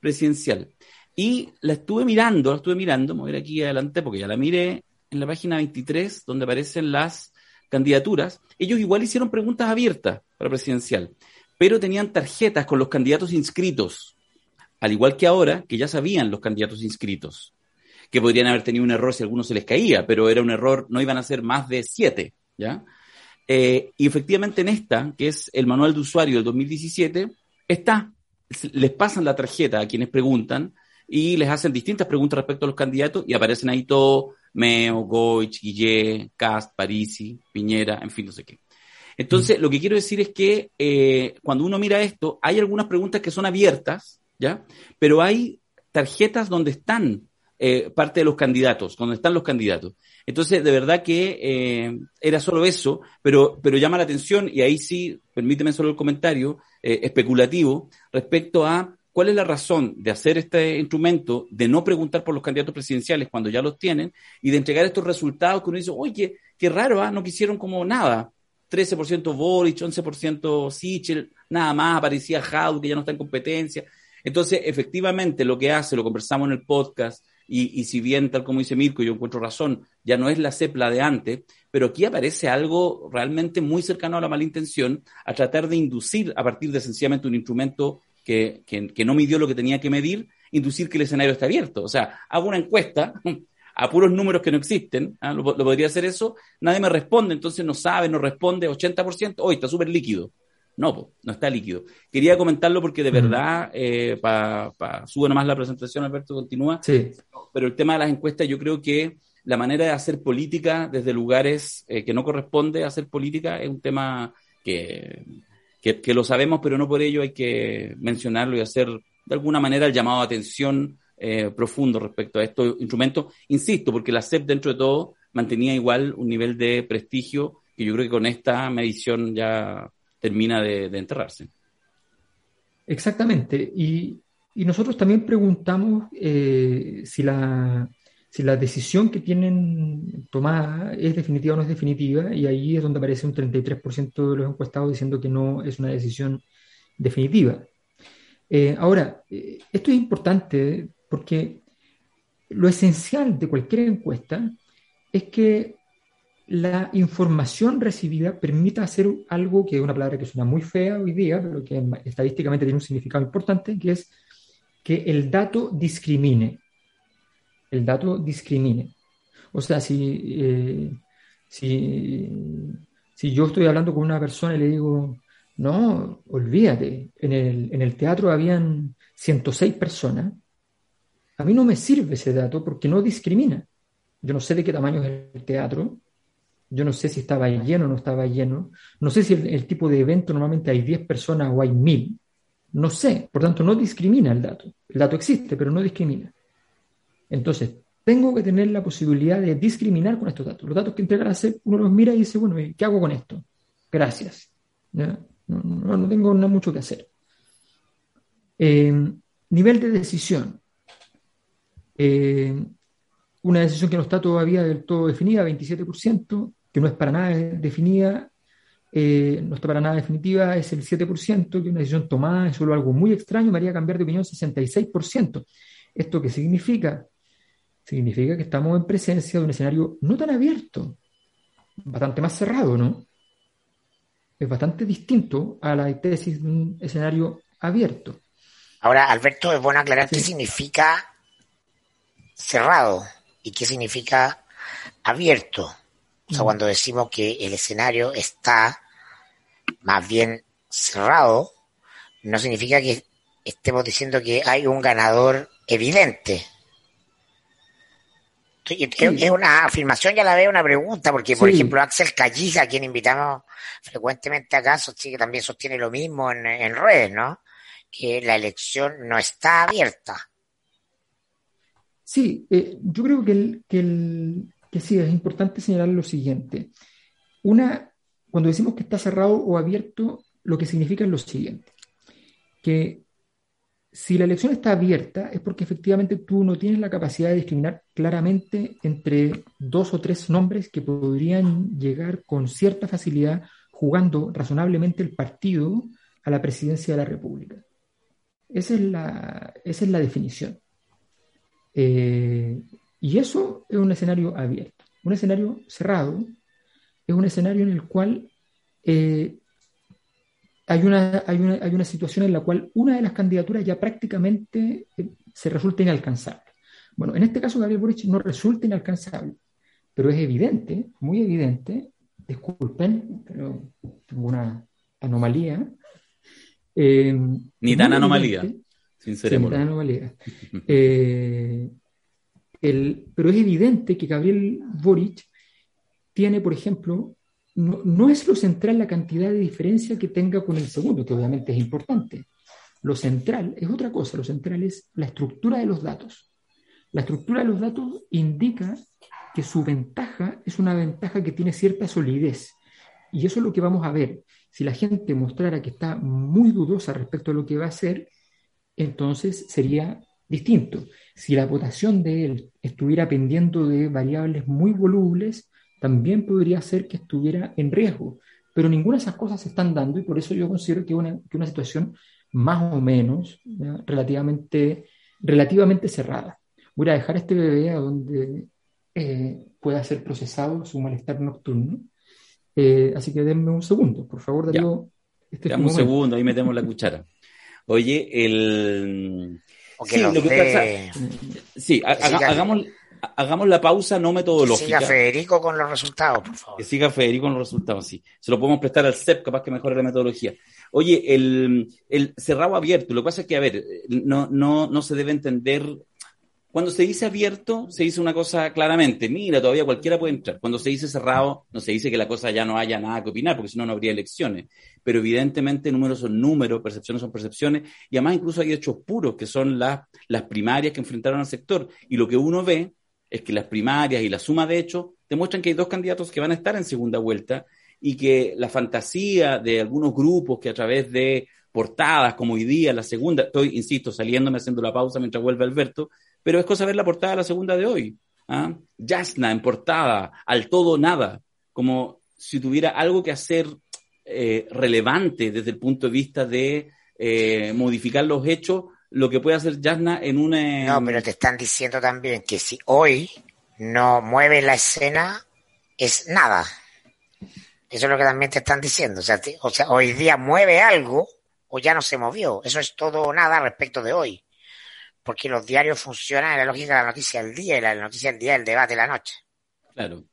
presidencial. Y la estuve mirando, la estuve mirando, me voy a ir aquí adelante porque ya la miré, en la página 23, donde aparecen las candidaturas, ellos igual hicieron preguntas abiertas para presidencial, pero tenían tarjetas con los candidatos inscritos, al igual que ahora, que ya sabían los candidatos inscritos, que podrían haber tenido un error si a algunos se les caía, pero era un error, no iban a ser más de siete, ¿ya? Eh, y efectivamente en esta, que es el manual de usuario del 2017, está, les pasan la tarjeta a quienes preguntan y les hacen distintas preguntas respecto a los candidatos y aparecen ahí todo Meo, Goich, Guillé, Cast, Parisi, Piñera, en fin, no sé qué. Entonces, mm. lo que quiero decir es que eh, cuando uno mira esto, hay algunas preguntas que son abiertas, ¿ya? Pero hay tarjetas donde están eh, parte de los candidatos, cuando están los candidatos. Entonces, de verdad que eh, era solo eso, pero, pero llama la atención, y ahí sí, permíteme solo el comentario eh, especulativo, respecto a cuál es la razón de hacer este instrumento, de no preguntar por los candidatos presidenciales cuando ya los tienen, y de entregar estos resultados que uno dice, oye, qué raro, ¿ah? no quisieron como nada. 13% Boric, 11% Sichel, nada más, aparecía Jaude, que ya no está en competencia. Entonces, efectivamente, lo que hace, lo conversamos en el podcast, y, si bien, tal como dice Mirko, yo encuentro razón, ya no es la CEPLA de antes, pero aquí aparece algo realmente muy cercano a la malintención, a tratar de inducir a partir de sencillamente un instrumento que, que, no midió lo que tenía que medir, inducir que el escenario está abierto. O sea, hago una encuesta *laughs* a puros números que no existen, ¿ah? lo, podría hacer eso, nadie me responde, entonces no sabe, no responde, 80%, hoy está súper líquido. No, no está líquido. Quería comentarlo porque de verdad, eh, para pa, sube nomás la presentación, Alberto, continúa. Sí. Pero el tema de las encuestas, yo creo que la manera de hacer política desde lugares eh, que no corresponde hacer política es un tema que, que, lo sabemos, pero no por ello hay que mencionarlo y hacer de alguna manera el llamado a atención eh, profundo respecto a estos instrumentos. Insisto, porque la CEP dentro de todo mantenía igual un nivel de prestigio que yo creo que con esta medición ya termina de, enterrarse. Exactamente. Y, nosotros también preguntamos eh, si, la, si la decisión que tienen tomada es definitiva o no es definitiva, y ahí es donde aparece un 33% de los encuestados diciendo que no es una decisión definitiva. Eh, ahora, eh, esto es importante porque lo esencial de cualquier encuesta es que la información recibida permita hacer algo que es una palabra que suena muy fea hoy día, pero que estadísticamente tiene un significado importante, que es que el dato discrimine. El dato discrimine. O sea, si, eh, si, si, yo estoy hablando con una persona y le digo, no, olvídate, en el, en el teatro habían 106 personas, a mí no me sirve ese dato porque no discrimina. Yo no sé de qué tamaño es el teatro, yo no sé si estaba lleno o no estaba lleno. No sé si el, tipo de evento normalmente hay 10 personas o hay 1000. No sé. Por tanto, no discrimina el dato. El dato existe, pero no discrimina. Entonces, tengo que tener la posibilidad de discriminar con estos datos. Los datos que entrega la CEP, uno los mira y dice, bueno, ¿qué hago con esto? Gracias. No, no, tengo nada mucho que hacer. Eh, nivel de decisión. Eh, una decisión que no está todavía del todo definida, 27%, que no es para nada definida, eh, no está para nada definitiva, es el 7%, que una decisión tomada es solo algo muy extraño, me haría cambiar de opinión 66%. ¿Esto qué significa? Significa que estamos en presencia de un escenario no tan abierto, bastante más cerrado, ¿no? Es bastante distinto a la tesis de un escenario abierto. Ahora, Alberto, es bueno aclarar qué significa cerrado y qué significa abierto. O sea, cuando decimos que el escenario está más bien cerrado, no significa que estemos diciendo que hay un ganador evidente. Es una afirmación, ya la veo una pregunta, porque por ejemplo Axel Calliza, a quien invitamos frecuentemente acá, que también sostiene lo mismo en, en redes, ¿no? Que la elección no está abierta. Sí, eh, yo creo que, el, que, el, que sí, es importante señalar lo siguiente. Una, cuando decimos que está cerrado o abierto, lo que significa es lo siguiente, que si la elección está abierta es porque efectivamente tú no tienes la capacidad de discriminar claramente entre dos o tres nombres que podrían llegar con cierta facilidad jugando razonablemente el partido a la presidencia de la República. Esa es la, esa es la definición. Eh, y eso es un escenario abierto. Un escenario cerrado es un escenario en el cual eh, hay, una, hay, una, hay, una, situación en la cual una de las candidaturas ya prácticamente eh, se resulta inalcanzable. Bueno, en este caso Gabriel Boric no resulta inalcanzable, pero es evidente, muy evidente, disculpen, pero tengo una anomalía. Ni tan anomalía. *laughs* Pero es evidente que Gabriel Boric tiene, por ejemplo, no, es lo central la cantidad de diferencia que tenga con el segundo, que obviamente es importante. Lo central es otra cosa, lo central es la estructura de los datos. la estructura de los datos indica que su ventaja es una ventaja que tiene cierta solidez. Y eso es lo que vamos a ver. Si la gente mostrara que está muy dudosa respecto a lo que va a hacer, entonces sería distinto. Si la votación de él estuviera pendiendo de variables muy volubles, también podría ser que estuviera en riesgo. Pero ninguna de esas cosas se están dando y por eso yo considero que una, que una situación más o menos relativamente, relativamente cerrada. Voy a dejar este bebé a donde eh, pueda ser procesado su malestar nocturno. Eh, así que denme un segundo, por favor, Darío. Este un segundo, ahí metemos la cuchara. Oye, el... Sí, lo que pasa... Sí, hagamos, hagamos la pausa no metodológica. Que siga Federico con los resultados, por favor. Que siga Federico con los resultados, sí. Se lo podemos prestar al CEP, capaz que mejore la metodología. Oye, el, el cerrado abierto, lo que pasa es que, a ver, no, no, no se debe entender cuando se dice abierto, se dice una cosa claramente, mira, todavía cualquiera puede entrar. Cuando se dice cerrado, no se dice que la cosa ya no haya nada que opinar, porque si no, no habría elecciones. Pero evidentemente números son números, percepciones son percepciones, y además incluso hay hechos puros, que son las, las primarias que enfrentaron al sector. Y lo que uno ve es que las primarias y la suma de hechos demuestran que hay dos candidatos que van a estar en segunda vuelta y que la fantasía de algunos grupos que a través de portadas como hoy día, la segunda, estoy, insisto, saliéndome haciendo la pausa mientras vuelve Alberto, pero es cosa ver la portada de la segunda de hoy. ¿ah? En portada, al todo nada, como si tuviera algo que hacer eh, relevante desde el punto de vista de eh, modificar los hechos, lo que puede hacer Jasna en una... No, pero te están diciendo también que si hoy no mueve la escena, es nada. Eso es lo que también te están diciendo. O sea, o sea, hoy día mueve algo o ya no se movió. Eso es todo o nada respecto de hoy porque los diarios funcionan en la lógica de la noticia del día y la noticia del día el debate de la noche. Claro.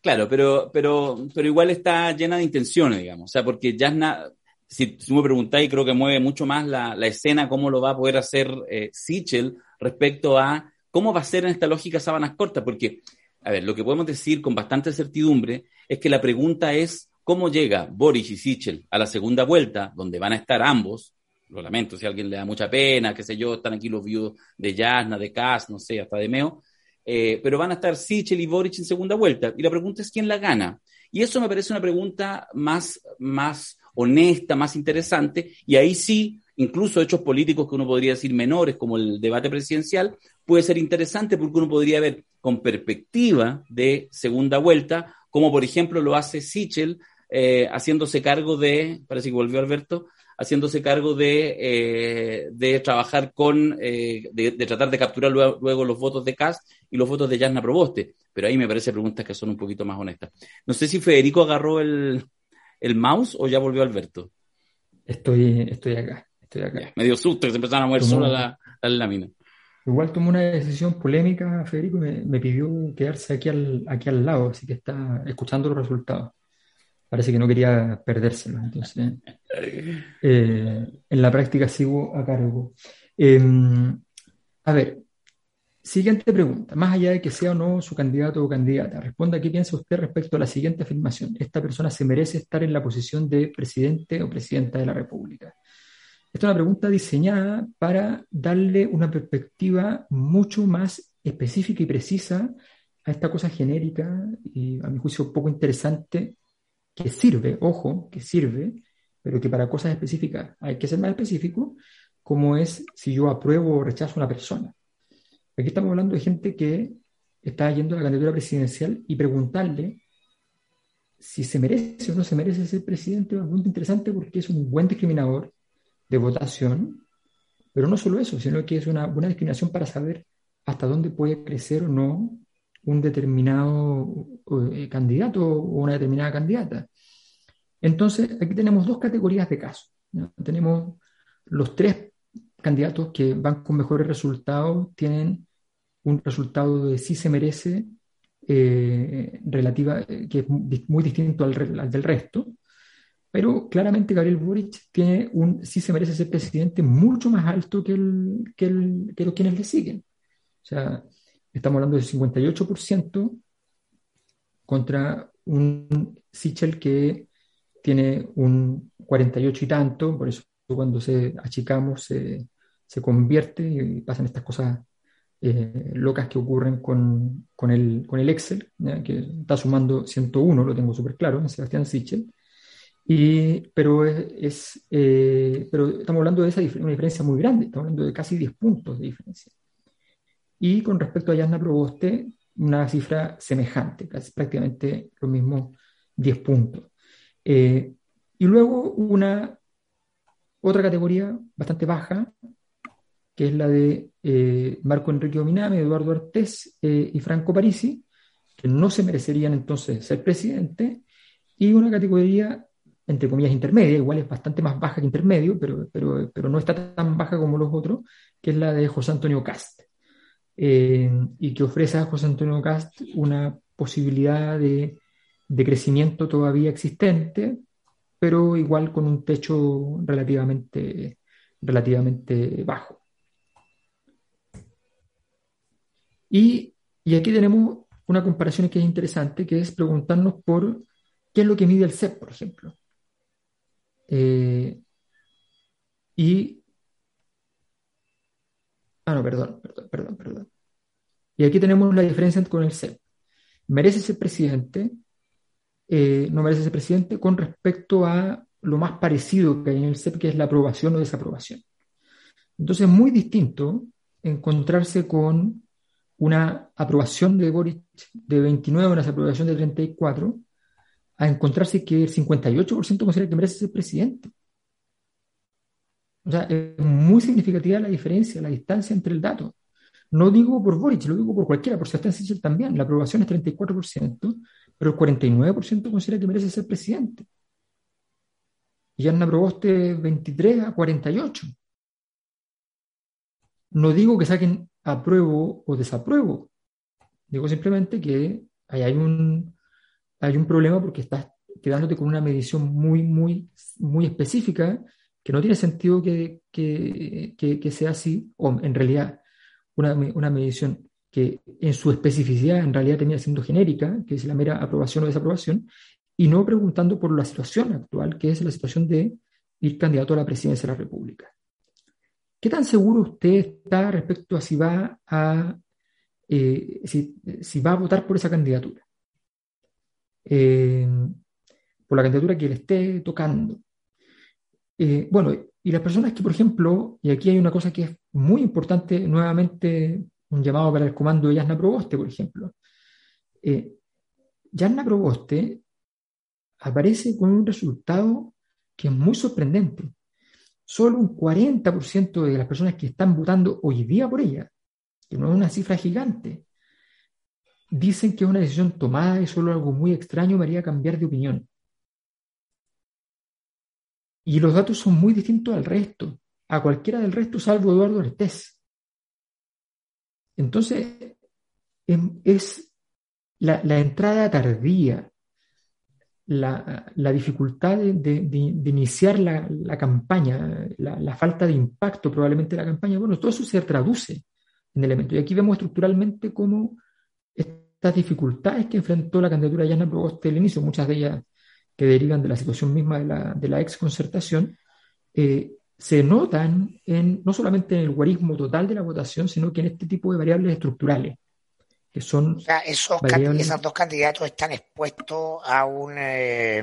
Claro, pero, pero, pero igual está llena de intenciones, digamos. O sea, porque Jasna, si, si me preguntáis, creo que mueve mucho más la, la, escena, cómo lo va a poder hacer eh, Sichel respecto a cómo va a ser en esta lógica sábanas cortas. Porque, a ver, lo que podemos decir con bastante certidumbre es que la pregunta es cómo llega Boris y Sichel a la segunda vuelta, donde van a estar ambos, lo lamento, si a alguien le da mucha pena, qué sé yo, están aquí los viudos de Jasna, de Kass, no sé, hasta de Meo, eh, pero van a estar Sichel y Boric en segunda vuelta. Y la pregunta es quién la gana. Y eso me parece una pregunta más, más honesta, más interesante, y ahí sí, incluso hechos políticos que uno podría decir menores, como el debate presidencial, puede ser interesante porque uno podría ver con perspectiva de segunda vuelta, como por ejemplo lo hace Sichel, eh, haciéndose cargo de, parece que volvió Alberto, haciéndose cargo de, eh, de trabajar con, eh, de, tratar de capturar luego, los votos de Cast y los votos de Jasna Proboste. Pero ahí me parece preguntas que son un poquito más honestas. No sé si Federico agarró el, el mouse o ya volvió Alberto. Estoy, estoy acá, estoy acá. me dio susto que se empezaron a mover sola la, la lámina. Igual tomó una decisión polémica, Federico, me, me pidió quedarse aquí al, aquí al lado, así que está escuchando los resultados parece que no quería perdérselo. Entonces, eh, en la práctica sigo a cargo. Em, a ver, siguiente pregunta. Más allá de que sea o no su candidato o candidata, responda qué piensa usted respecto a la siguiente afirmación. Esta persona se merece estar en la posición de presidente o presidenta de la República. Esta es una pregunta diseñada para darle una perspectiva mucho más específica y precisa a esta cosa genérica y a mi juicio poco interesante que sirve, ojo, que sirve, pero que para cosas específicas hay que ser más específico, como es si yo apruebo o rechazo a una persona. Aquí estamos hablando de gente que está yendo a la candidatura presidencial y preguntarle si se merece o no se merece ser presidente es muy interesante porque es un buen discriminador de votación, pero no solo eso, sino que es una buena discriminación para saber hasta dónde puede crecer o no un determinado eh, candidato o una determinada candidata. Entonces, aquí tenemos dos categorías de casos. Tenemos los tres candidatos que van con mejores resultados, tienen un resultado de sí se merece, eh, relativa, eh, que es muy distinto al, del resto, pero claramente Gabriel Boric tiene un sí se merece ser presidente mucho más alto que, el, que, el, que los quienes le siguen. O sea, estamos hablando del 58% contra un Sichel que tiene un 48 y tanto, por eso cuando se achicamos se, se convierte y pasan estas cosas eh, locas que ocurren con, con, el, con el Excel, que está sumando 101, lo tengo súper claro, en Sebastián Sichel. Y, pero, es, eh, pero estamos hablando de esa una diferencia muy grande, estamos hablando de casi 10 puntos de diferencia. Y con respecto a Yasna Proboste, una cifra semejante, casi prácticamente lo mismo 10 puntos. Eh, y luego una otra categoría bastante baja, que es la de eh, Marco Enrique Ominami, Eduardo Artés eh, y Franco Parisi, que no se merecerían entonces ser presidente, y una categoría, entre comillas, intermedia, igual es bastante más baja que intermedio, pero, pero, pero no está tan baja como los otros, que es la de José Antonio Cast, eh, y que ofrece a José Antonio Cast una posibilidad de, de crecimiento todavía existente, pero igual con un techo relativamente, relativamente bajo. Y, aquí tenemos una comparación que es interesante, que es preguntarnos por qué es lo que mide el CEP, por ejemplo. Eh, y... Ah, no, perdón, perdón, perdón, perdón. Y aquí tenemos la diferencia con el CEP. ¿Merece ser presidente? Eh, no merece ser presidente con respecto a lo más parecido que hay en el CEP, que es la aprobación o desaprobación. Entonces es muy distinto encontrarse con una aprobación de Boric de 29, una desaprobación de 34, a encontrarse que el 58% considera que merece ser presidente. O sea, es muy significativa la diferencia, la distancia entre el dato. No digo por Boric, lo digo por cualquiera, por Sebastián Sichel también. La aprobación es 34%, pero el 49% considera que merece ser presidente. Y Anna Proboste 23 a 48. No digo que saquen apruebo o desapruebo. Digo simplemente que hay un, hay un problema porque estás quedándote con una medición muy, muy, muy específica que no tiene sentido que, que, sea así, o en realidad una, una, medición que en su especificidad en realidad tenía siendo genérica, que es la mera aprobación o desaprobación, y no preguntando por la situación actual, que es la situación de ir candidato a la presidencia de la República. ¿Qué tan seguro usted está respecto a si va a, eh, si, va a votar por esa candidatura? Eh, por la candidatura que le esté tocando. Eh, bueno, y las personas que, por ejemplo, y aquí hay una cosa que es muy importante, nuevamente un llamado para el comando de Yasna Proboste, por ejemplo. Yasna Proboste aparece con un resultado que es muy sorprendente solo un 40% de las personas que están votando hoy día por ella, que no es una cifra gigante, dicen que es una decisión tomada y solo algo muy extraño me haría cambiar de opinión. Y los datos son muy distintos al resto, a cualquiera del resto salvo Eduardo Artés. Entonces, em, es la, entrada tardía, la, dificultad de, iniciar la, campaña, la, falta de impacto probablemente de la campaña, bueno, todo eso se traduce en elementos. Y aquí vemos estructuralmente cómo estas dificultades que enfrentó la candidatura de Yana Proboste al inicio, muchas de ellas que derivan de la situación misma de la, de la ex concertación, eh, se notan en, no solamente en el guarismo total de la votación, sino que en este tipo de variables estructurales que son... O sea, esos, dos candidatos están expuestos a un eh,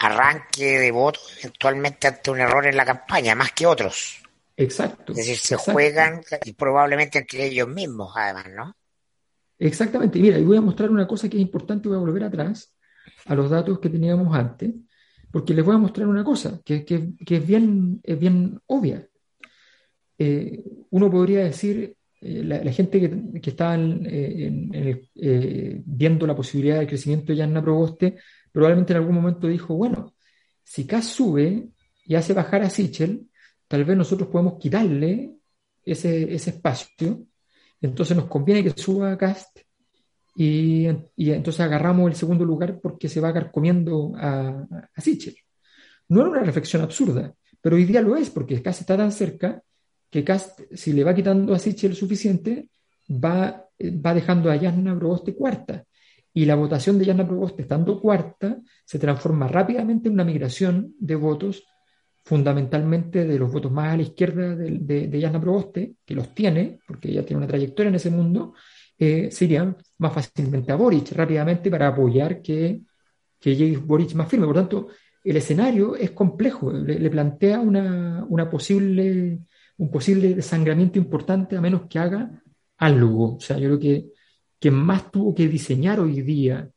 arranque de votos eventualmente ante un error en la campaña, más que otros. Exacto. Es decir, se juegan y probablemente entre ellos mismos, además, ¿no? Exactamente. Mira, y voy a mostrar una cosa que es importante, voy a volver atrás a los datos que teníamos antes, porque les voy a mostrar una cosa que, es, bien, es bien obvia. Eh, uno podría decir, eh, la, gente que, que estaba eh, viendo la posibilidad de crecimiento de Yanna Proboste, probablemente en algún momento dijo, bueno, si Kass sube y hace bajar a Sichel, tal vez nosotros podemos quitarle ese, ese espacio, entonces nos conviene que suba Cast y, y, entonces agarramos el segundo lugar porque se va a comiendo a, a Sichel. No era una reflexión absurda, pero hoy día lo es porque Cast está tan cerca que Cast, si le va quitando a Sichel suficiente, va, va dejando a Yasna Proboste cuarta. Y la votación de Yasna Proboste, estando cuarta, se transforma rápidamente en una migración de votos fundamentalmente de los votos más a la izquierda de, de, de Jasna Proboste, que los tiene, porque ella tiene una trayectoria en ese mundo, eh, se irían más fácilmente a Boric rápidamente para apoyar que, que llegue Boric más firme. Por tanto, el escenario es complejo, le, plantea una, una, posible, un posible desangramiento importante a menos que haga algo. O sea, yo creo que quien más tuvo que diseñar hoy día,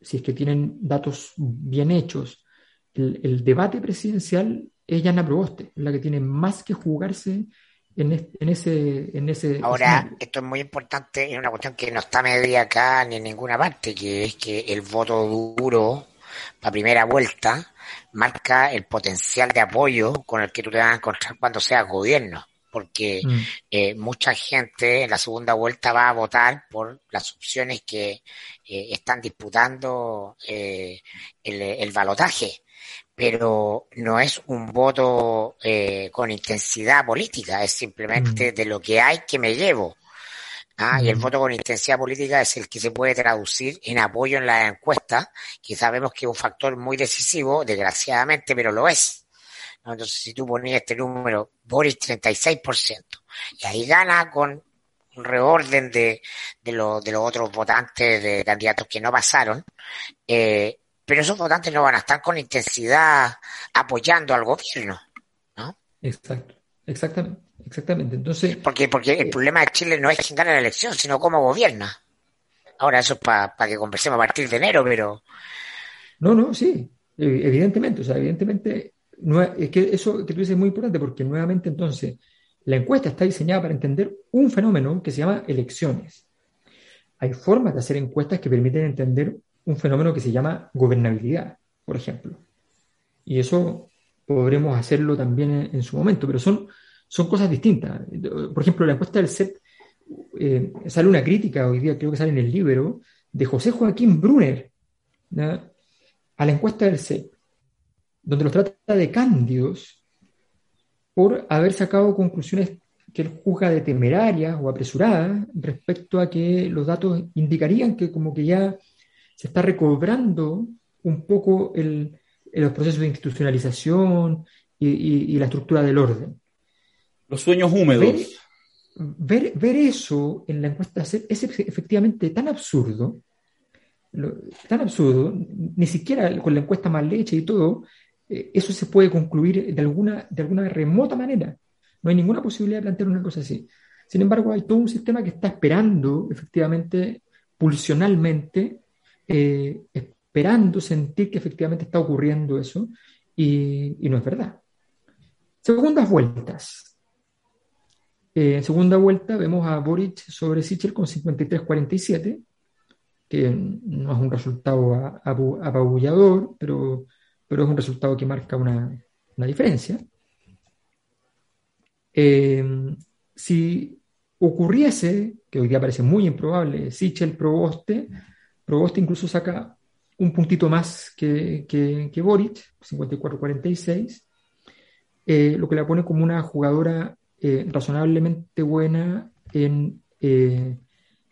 si es que tienen datos bien hechos, el, debate presidencial es Yana Proboste, la que tiene más que jugarse en, ese, en ese. Ahora, esto es muy importante, es una cuestión que no está medida acá ni en ninguna parte, que es que el voto duro para primera vuelta marca el potencial de apoyo con el que tú te vas a encontrar cuando seas gobierno porque mm. eh, mucha gente en la segunda vuelta va a votar por las opciones que eh, están disputando eh, el, el, balotaje pero no es un voto eh, con intensidad política, es simplemente mm. de lo que hay que me llevo. Ah, y el mm. voto con intensidad política es el que se puede traducir en apoyo en la encuesta, que sabemos que es un factor muy decisivo, desgraciadamente, pero lo es. Entonces, si tú ponías este número, Boris 36%, y ahí gana con un reorden de, de, lo, de los otros votantes de candidatos que no pasaron, eh, pero esos votantes no van a estar con intensidad apoyando al gobierno, ¿no? Exacto, exactamente, exactamente. Entonces, porque porque el eh, problema de Chile no es quién gana la elección, sino cómo gobierna. Ahora eso es para que conversemos a partir de enero, pero no, no, sí, evidentemente, o sea, evidentemente es que eso que tú dices es muy importante porque nuevamente entonces la encuesta está diseñada para entender un fenómeno que se llama elecciones. Hay formas de hacer encuestas que permiten entender un fenómeno que se llama gobernabilidad, por ejemplo. Y eso podremos hacerlo también en, su momento, pero son, son cosas distintas. Por ejemplo, la encuesta del CEP eh, sale una crítica, hoy día creo que sale en el libro, de José Joaquín Brunner a la encuesta del CEP, donde los trata de cándidos por haber sacado conclusiones que él juzga de temerarias o apresuradas respecto a que los datos indicarían que como que ya se está recobrando un poco el, los procesos de institucionalización y, la estructura del orden. Los sueños húmedos. Ver, ver, eso en la encuesta es efectivamente tan absurdo, tan absurdo, ni siquiera con la encuesta mal hecha y todo, eh, eso se puede concluir de alguna, de alguna remota manera. No hay ninguna posibilidad de plantear una cosa así. Sin embargo, hay todo un sistema que está esperando, efectivamente, pulsionalmente, eh, esperando sentir que efectivamente está ocurriendo eso y, no es verdad. Segundas vueltas. En segunda vuelta vemos a Boric sobre Sichel con 53-47, que no es un resultado apabullador, pero, pero es un resultado que marca una, diferencia. Eh, si ocurriese, que hoy día parece muy improbable, Sichel Proboste, Proboste incluso saca un puntito más que, que, Boric, 54-46, eh, lo que la pone como una jugadora eh, razonablemente buena en, eh,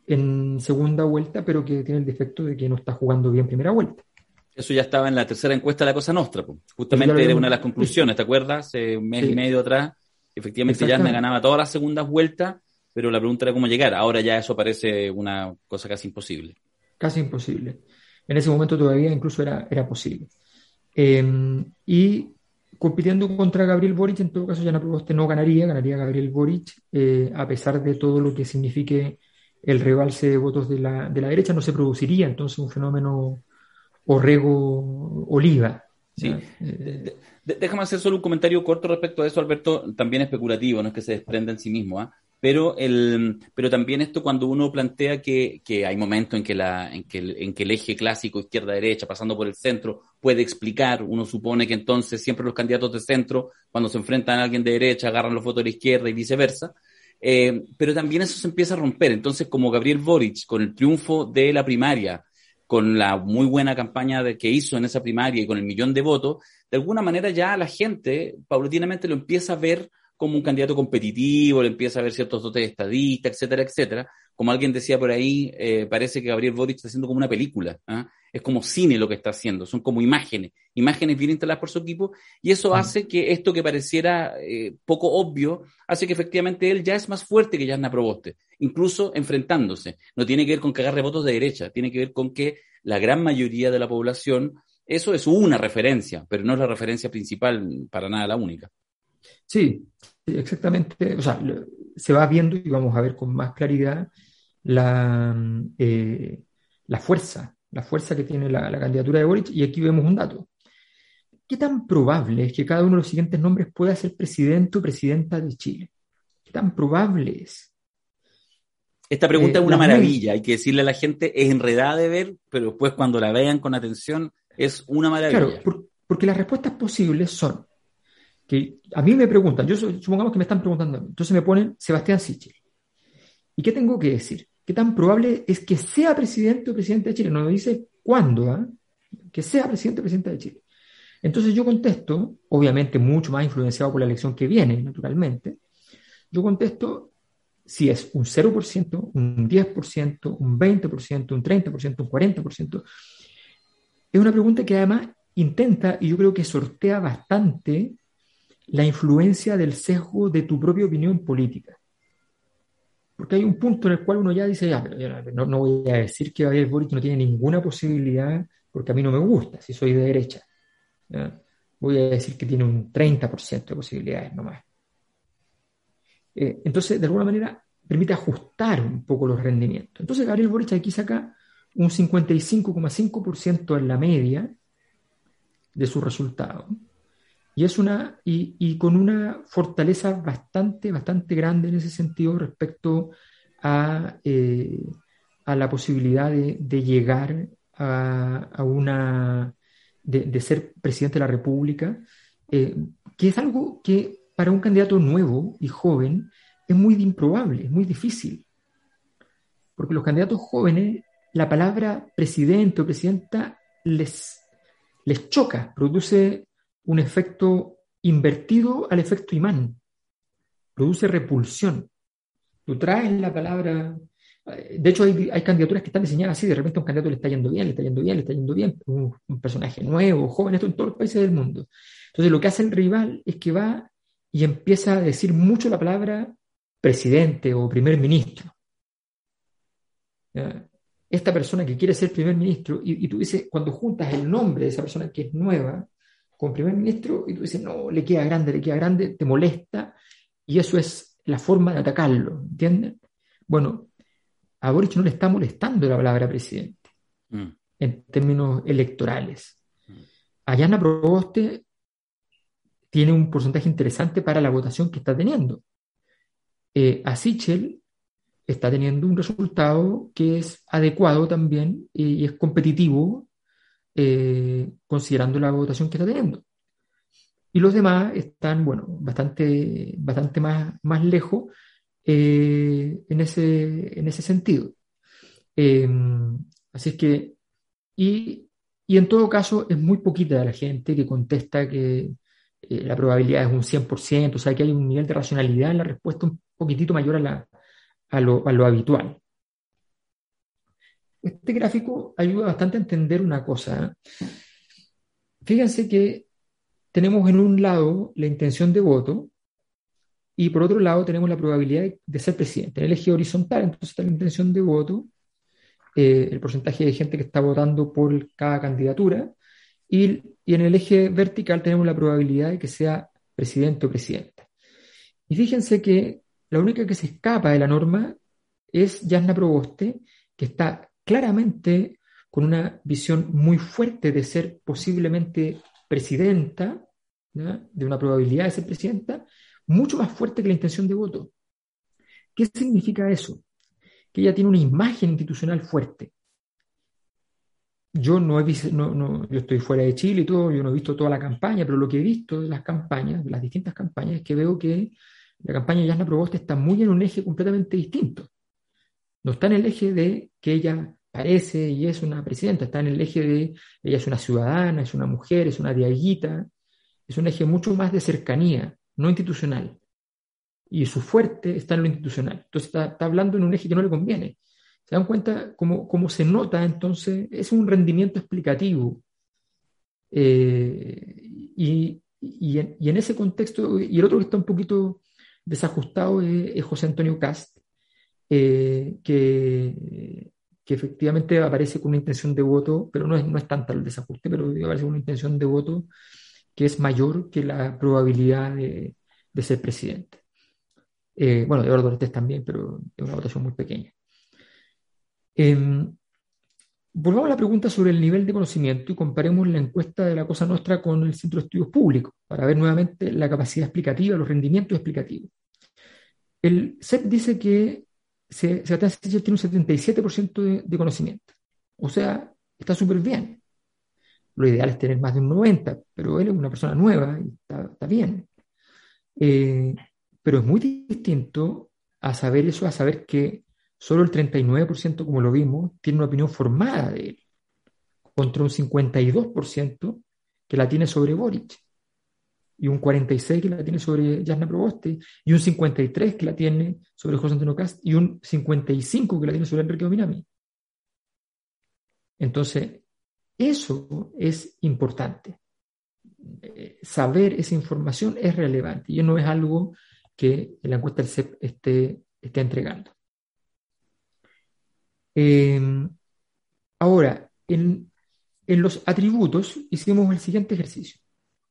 en segunda vuelta, pero que tiene el defecto de que no está jugando bien primera vuelta. Eso ya estaba en la tercera encuesta de la Cosa Nostra, justamente era una de las conclusiones, ¿te acuerdas? un mes y medio atrás, efectivamente ya me ganaba todas las segundas vueltas, pero la pregunta era cómo llegar. Ahora ya eso parece una cosa casi imposible casi imposible. En ese momento todavía incluso era, era posible. Em, y compitiendo contra Gabriel Boric, en todo caso, ya Proboste no ganaría, ganaría Gabriel Boric, eh, a pesar de todo lo que signifique el rebalse de votos de la, de la derecha, no se produciría entonces un fenómeno Orrego-Oliva. Sí. Eh, déjame hacer solo un comentario corto respecto a eso, Alberto, también especulativo, no es que se desprenda en sí mismo. ¿ah? Pero, el, pero también esto cuando uno plantea que, que hay momentos en que, la, en, que el, en que el eje clásico izquierda-derecha, pasando por el centro, puede explicar, uno supone que entonces siempre los candidatos de centro, cuando se enfrentan a alguien de derecha, agarran los votos de la izquierda y viceversa, eh, pero también eso se empieza a romper. Entonces, como Gabriel Boric, con el triunfo de la primaria, con la muy buena campaña de, que hizo en esa primaria y con el millón de votos, de alguna manera ya la gente paulatinamente lo empieza a ver como un candidato competitivo, le empieza a ver ciertos dotes de estadista, etcétera, etcétera, como alguien decía por ahí, eh, parece que Gabriel Boric está haciendo como una película. ¿ah? Es como cine lo que está haciendo, son como imágenes, imágenes bien instaladas por su equipo, y eso mm. hace que esto que pareciera eh, poco obvio, hace que efectivamente él ya es más fuerte que Yasna Proboste, incluso enfrentándose. No tiene que ver con que agarre votos de derecha, tiene que ver con que la gran mayoría de la población, eso es una referencia, pero no es la referencia principal, para nada la única. Sí, exactamente. O sea, se va viendo y vamos a ver con más claridad la, eh, la fuerza, la fuerza que tiene la, candidatura de Boric, y aquí vemos un dato. ¿Qué tan probable es que cada uno de los siguientes nombres pueda ser presidente o presidenta de Chile? ¿Qué tan probable es? Esta pregunta es eh, una maravilla, hay que decirle a la gente, es enredada de ver, pero después cuando la vean con atención, es una maravilla. Claro, porque las respuestas posibles son que a mí me preguntan, yo supongamos que me están preguntando, entonces me ponen Sebastián Sichel. ¿Y qué tengo que decir? ¿Qué tan probable es que sea presidente o presidente de Chile? No me dice cuándo, ¿ah? que sea presidente o presidente de Chile. Entonces yo contesto, obviamente mucho más influenciado por la elección que viene, naturalmente, yo contesto si es un 0%, un 10%, un 20%, un 30%, un 40%. Es una pregunta que además intenta, y yo creo que sortea bastante, la influencia del sesgo de tu propia opinión política. Porque hay un punto en el cual uno ya dice, ya, no, no voy a decir que Gabriel Boric no tiene ninguna posibilidad porque a mí no me gusta, si soy de derecha. Voy a decir que tiene un 30% de posibilidades nomás. Eh, entonces, de alguna manera, permite ajustar un poco los rendimientos. Entonces, Gabriel Boric aquí saca un 55,5% en la media de su resultado. Y, es una, y, con una fortaleza bastante, bastante grande en ese sentido respecto a, eh, a la posibilidad de, llegar a, una, de, ser presidente de la República, eh, que es algo que para un candidato nuevo y joven es muy improbable, es muy difícil. Porque los candidatos jóvenes, la palabra presidente o presidenta les, les choca, produce un efecto invertido al efecto imán. Produce repulsión. Tú traes la palabra. Eh, de hecho, hay, candidaturas que están diseñadas así. De repente, un candidato le está yendo bien, le está yendo bien, le está yendo bien. Un, personaje nuevo, joven, esto en todos los países del mundo. Entonces, lo que hace el rival es que va y empieza a decir mucho la palabra presidente o primer ministro. Esta persona que quiere ser primer ministro, y, tú dices, cuando juntas el nombre de esa persona que es nueva, con primer ministro y tú dices, no, le queda grande, le queda grande, te molesta y eso es la forma de atacarlo, ¿entiendes? Bueno, a Boric no le está molestando la palabra presidente mm. en términos electorales. Mm. Ayana Proboste tiene un porcentaje interesante para la votación que está teniendo. Eh, a Sichel está teniendo un resultado que es adecuado también y es competitivo eh, considerando la votación que está teniendo. Y los demás están, bueno, bastante, bastante más, más lejos eh, en, ese, en ese sentido. Em, así es que, y, y, en todo caso, es muy poquita la gente que contesta que eh, la probabilidad es un 100%, o sea que hay un nivel de racionalidad en la respuesta un poquitito mayor a, la, a, lo, a lo habitual. Este gráfico ayuda bastante a entender una cosa. Fíjense que tenemos en un lado la intención de voto y por otro lado tenemos la probabilidad de, ser presidente. En el eje horizontal, entonces está la intención de voto, eh, el porcentaje de gente que está votando por cada candidatura, y, y, en el eje vertical tenemos la probabilidad de que sea presidente o presidenta. Y fíjense que la única que se escapa de la norma es Yasna Proboste, que está claramente con una visión muy fuerte de ser posiblemente presidenta, de una probabilidad de ser presidenta, mucho más fuerte que la intención de voto. ¿Qué significa eso? Que ella tiene una imagen institucional fuerte. Yo no he visto, no, yo estoy fuera de Chile y todo, yo no he visto toda la campaña, pero lo que he visto de las campañas, de las distintas campañas, es que veo que la campaña de Yasna Proboste está muy en un eje completamente distinto. No está en el eje de que ella parece y es una presidenta, está en el eje de ella es una ciudadana, es una mujer, es una diaguita, es un eje mucho más de cercanía, no institucional. y su fuerte está en lo institucional. Entonces está, hablando en un eje que no le conviene. ¿Se dan cuenta cómo, cómo se nota entonces? Es un rendimiento explicativo. Eh, y, y, en, ese contexto, y el otro que está un poquito desajustado es, José Antonio Cast, eh, que, efectivamente aparece con una intención de voto, pero no es, no es tanta el desajuste, pero aparece con una intención de voto que es mayor que la probabilidad de, de ser presidente. Eh, bueno, Eduardo Ortiz también, pero es una votación muy pequeña. Em, volvamos a la pregunta sobre el nivel de conocimiento y comparemos la encuesta de la Cosa Nostra con el Centro de Estudios Públicos para ver nuevamente la capacidad explicativa, los rendimientos explicativos. El CEP dice que Sebastián Sichel tiene un 77% de, de, conocimiento. O sea, está súper bien. Lo ideal es tener más de un 90%, pero él es una persona nueva y está, bien. Eh, pero es muy distinto a saber eso, a saber que solo el 39%, como lo vimos, tiene una opinión formada de él, contra un 52% que la tiene sobre Boric, y un 46% que la tiene sobre Jasna Proboste, y un 53% que la tiene sobre José Antonio Cast, y un 55% que la tiene sobre Enrique Ominami. Entonces, eso es importante. Eh, saber esa información es relevante y no es algo que la encuesta del CEP esté, esté entregando. Eh, ahora, en, en los atributos hicimos el siguiente ejercicio.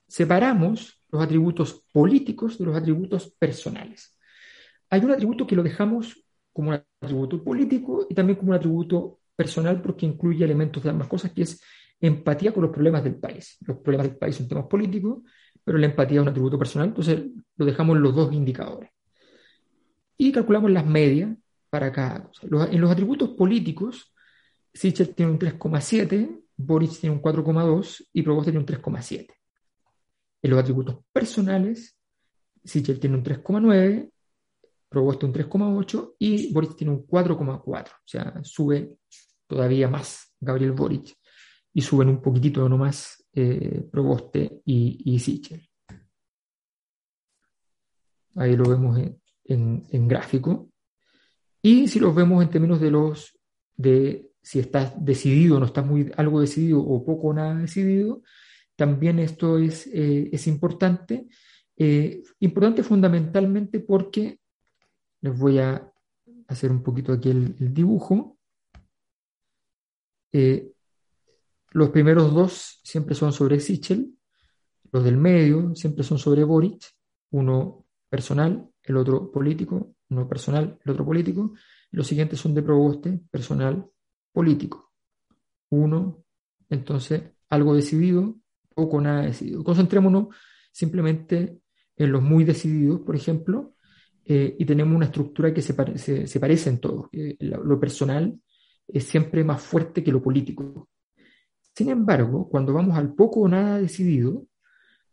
Separamos los atributos políticos de los atributos personales. Hay un atributo que lo dejamos como un atributo político y también como un atributo personal porque incluye elementos de ambas cosas, que es empatía con los problemas del país. Los problemas del país son temas políticos pero la empatía es un atributo personal, entonces lo dejamos en los dos indicadores. Y calculamos las medias para cada cosa. en los atributos políticos, Sichel tiene un 3,7, Boric tiene un 4,2 y Provost tiene un 3,7. En los atributos personales, Sichel tiene un 3,9, Provost un 3,8 y Boric tiene un 4,4. O sea, sube todavía más Gabriel Boric y suben un poquitito nomás eh, Proboste y, y, Sichel. Ahí lo vemos en, gráfico. Y si los vemos en términos de los de si estás decidido, no estás muy algo decidido o poco o nada decidido, también esto es, eh, es importante. Eh, importante fundamentalmente porque les voy a hacer un poquito aquí el, dibujo. Los primeros dos siempre son sobre Sichel, los del medio siempre son sobre Boric, uno personal, el otro político, uno personal, el otro político. Los siguientes son de Proboste, personal, político. Uno, entonces, algo decidido, poco nada decidido. Concentrémonos simplemente en los muy decididos, por ejemplo, eh, y tenemos una estructura que se, parece en todos. lo personal es siempre más fuerte que lo político. Sin embargo, cuando vamos al poco o nada decidido,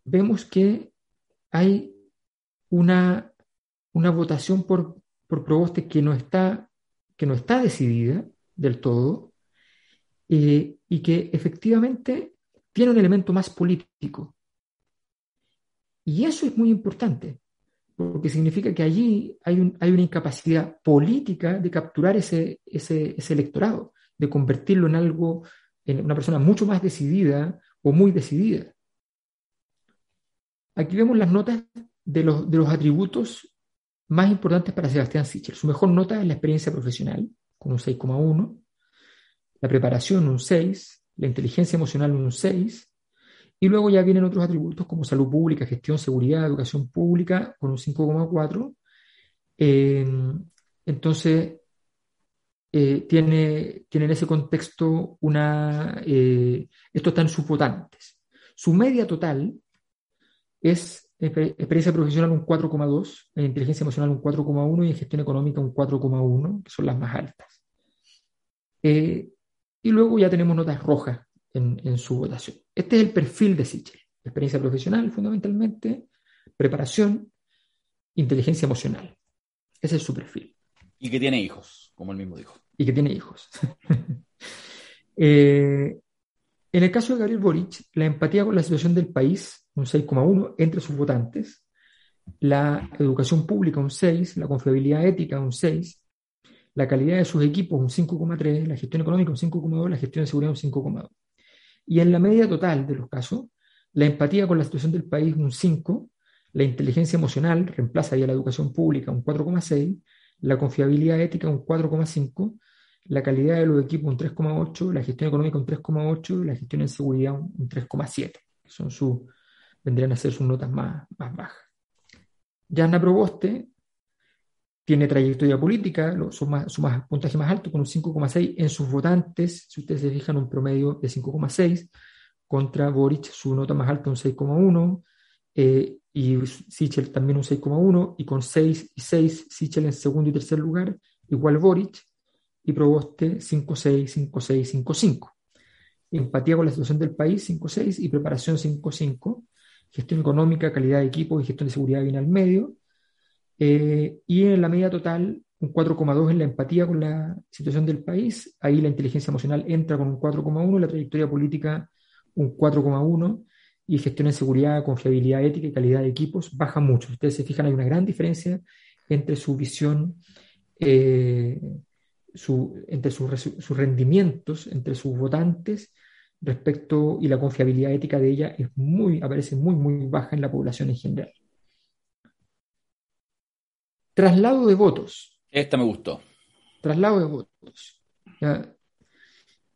vemos que hay una, una votación por, por Proboste que no, está, que no está decidida del todo eh, y que efectivamente tiene un elemento más político. Y eso es muy importante, porque significa que allí hay, una incapacidad política de capturar ese, electorado, de convertirlo en algo en una persona mucho más decidida o muy decidida. Aquí vemos las notas de los, de los atributos más importantes para Sebastián Sichel. Su mejor nota es la experiencia profesional, con un 6,1, la preparación un 6, la inteligencia emocional un 6, y luego ya vienen otros atributos como salud pública, gestión, seguridad, educación pública, con un 5,4. Eh, entonces, eh, tiene, tiene, en ese contexto una... Eh, esto está en sus votantes. Su media total es experiencia profesional un 4,2, en inteligencia emocional un 4,1 y en gestión económica un 4,1, que son las más altas. Eh, y luego ya tenemos notas rojas en, en, su votación. Este es el perfil de Sichel. Experiencia profesional, fundamentalmente, preparación, inteligencia emocional. Ese es su perfil. Y que tiene hijos, como él mismo dijo y que tiene hijos. *laughs* Eh, en el caso de Gabriel Boric, la empatía con la situación del país, un 6,1 entre sus votantes, la educación pública un 6, la confiabilidad ética un 6, la calidad de sus equipos un 5,3, la gestión económica un 5,2, la gestión de seguridad un 5,2. Y en la media total de los casos, la empatía con la situación del país un 5, la inteligencia emocional reemplaza ya la educación pública un 4,6, la confiabilidad ética un 4,5, la calidad de los equipos un 3,8, la gestión económica un 3,8, la gestión en seguridad un 3,7. Son sus, vendrían a ser sus notas más, más bajas. Yana Proboste tiene trayectoria política, su, más, su más, puntaje más alto, con un 5,6 en sus votantes, si ustedes se fijan, un promedio de 5,6, contra Boric su nota más alta, un 6,1, eh, y Sichel también un 6,1, y con 6 y 6, Sichel en segundo y tercer lugar, igual Boric, y Proboste 5,6, 5,6, 5,5. Empatía con la situación del país 5,6 y preparación 5,5. Gestión económica, calidad de equipo y gestión de seguridad viene al medio. Eh, y en la media total, un 4,2 en la empatía con la situación del país. Ahí la inteligencia emocional entra con un 4,1, la trayectoria política un 4,1 y gestión en seguridad, confiabilidad ética y calidad de equipos baja mucho. Ustedes se fijan, hay una gran diferencia entre su visión, eh, entre sus rendimientos, entre sus votantes respecto y la confiabilidad ética de ella es muy, aparece muy, muy baja en la población en general. Traslado de votos. Esta me gustó. Traslado de votos.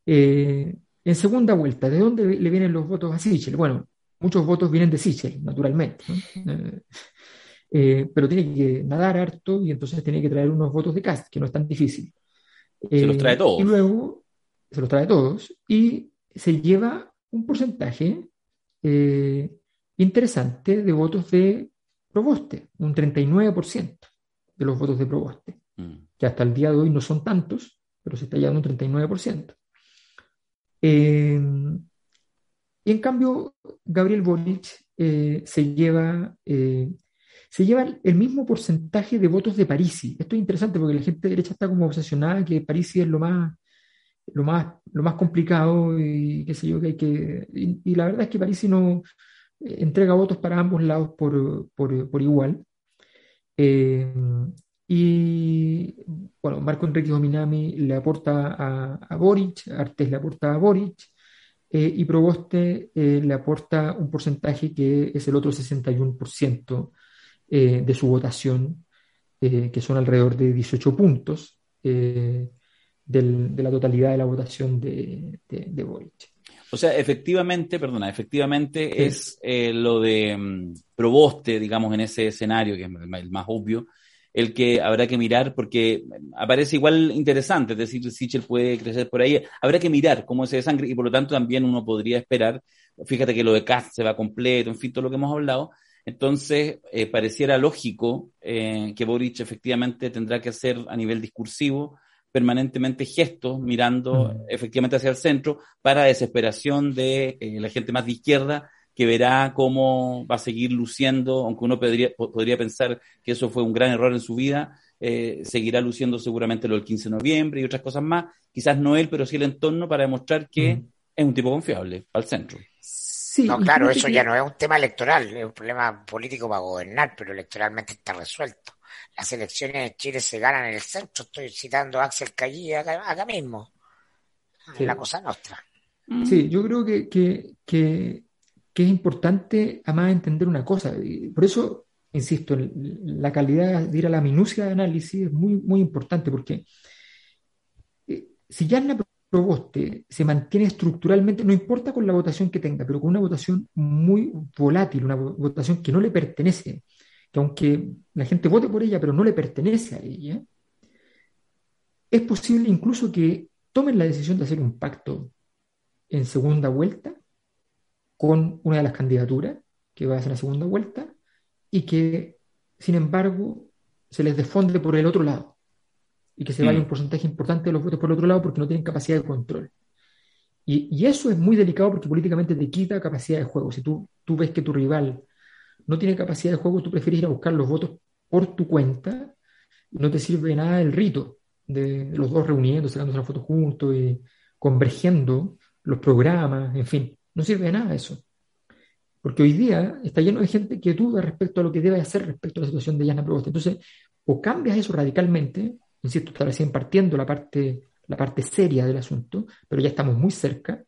Eh, en segunda vuelta, ¿de dónde le vienen los votos a Sichel? Bueno, muchos votos vienen de Sichel, naturalmente. Eh, eh, pero tiene que nadar harto y entonces tiene que traer unos votos de Cast, que no es tan difícil. se los trae todos. Y luego se los trae todos y se lleva un porcentaje interesante de votos de Proboste, un 39% de los votos de Proboste, mm. que hasta el día de hoy no son tantos, pero se está llevando un 39%. Eh, y en cambio, Gabriel Boric eh, se, lleva, eh, se lleva el mismo porcentaje de votos de Parisi. Esto es interesante porque la gente de derecha está como obsesionada que Parisi es lo más, lo más, lo más complicado y qué sé yo, que hay que... Y, la verdad es que Parisi no entrega votos para ambos lados por, por, por igual. Eh, y bueno, Marco Enrique Dominami le aporta a, Boric, Artes le aporta a Boric, eh, y Proboste eh, le aporta un porcentaje que es el otro 61% de su votación, que son alrededor de 18 puntos de la totalidad de la votación de Boric. O sea, efectivamente, perdona, efectivamente es eh, lo de mm, Proboste, digamos, en ese escenario, que es el más obvio, el que habrá que mirar, porque aparece igual interesante, es decir, Sichel puede crecer por ahí, habrá que mirar cómo es de sangre, y por lo tanto también uno podría esperar, fíjate que lo de Cast se va completo, en fin, todo lo que hemos hablado, entonces eh, pareciera lógico eh, que Boric efectivamente tendrá que hacer a nivel discursivo permanentemente gestos mirando mm. efectivamente hacia el centro para desesperación de eh, la gente más de izquierda que verá cómo va a seguir luciendo, aunque uno podría, podría pensar que eso fue un gran error en su vida, eh, seguirá luciendo seguramente lo del 15 de noviembre y otras cosas más, quizás no él, pero sí el entorno para demostrar que mm. es un tipo confiable al centro. Sí, no, claro, eso ya no es un tema electoral, es un problema político para gobernar, pero electoralmente está resuelto las elecciones en Chile se ganan en el centro. Estoy citando a Axel Callí acá, mismo, en la cosa nuestra. Sí, yo creo que, que, es importante además entender una cosa. Por eso, insisto, la calidad de ir a la minucia de análisis es muy, muy importante, porque eh, si ya la Proboste se mantiene estructuralmente, no importa con la votación que tenga, pero con una votación muy volátil, una votación que no le pertenece, que aunque la gente vote por ella, pero no le pertenece a ella, es posible incluso que tomen la decisión de hacer un pacto en segunda vuelta con una de las candidaturas que va a hacer la segunda vuelta y que, sin embargo, se les desfonde por el otro lado y que se vaya mm. un porcentaje importante de los votos por el otro lado porque no tienen capacidad de control. Y, y, eso es muy delicado porque políticamente te quita capacidad de juego. Si tú, tú ves que tu rival no tiene capacidad de juego, tú prefieres ir a buscar los votos por tu cuenta no te sirve nada el rito de, los dos reuniendo, sacándose la foto juntos y convergiendo los programas, en fin, no sirve de nada eso. Porque hoy día está lleno de gente que duda respecto a lo que debe hacer respecto a la situación de Yana Proboste. Entonces, o cambias eso radicalmente, insisto, está recién partiendo la parte, la parte seria del asunto, pero ya estamos muy cerca,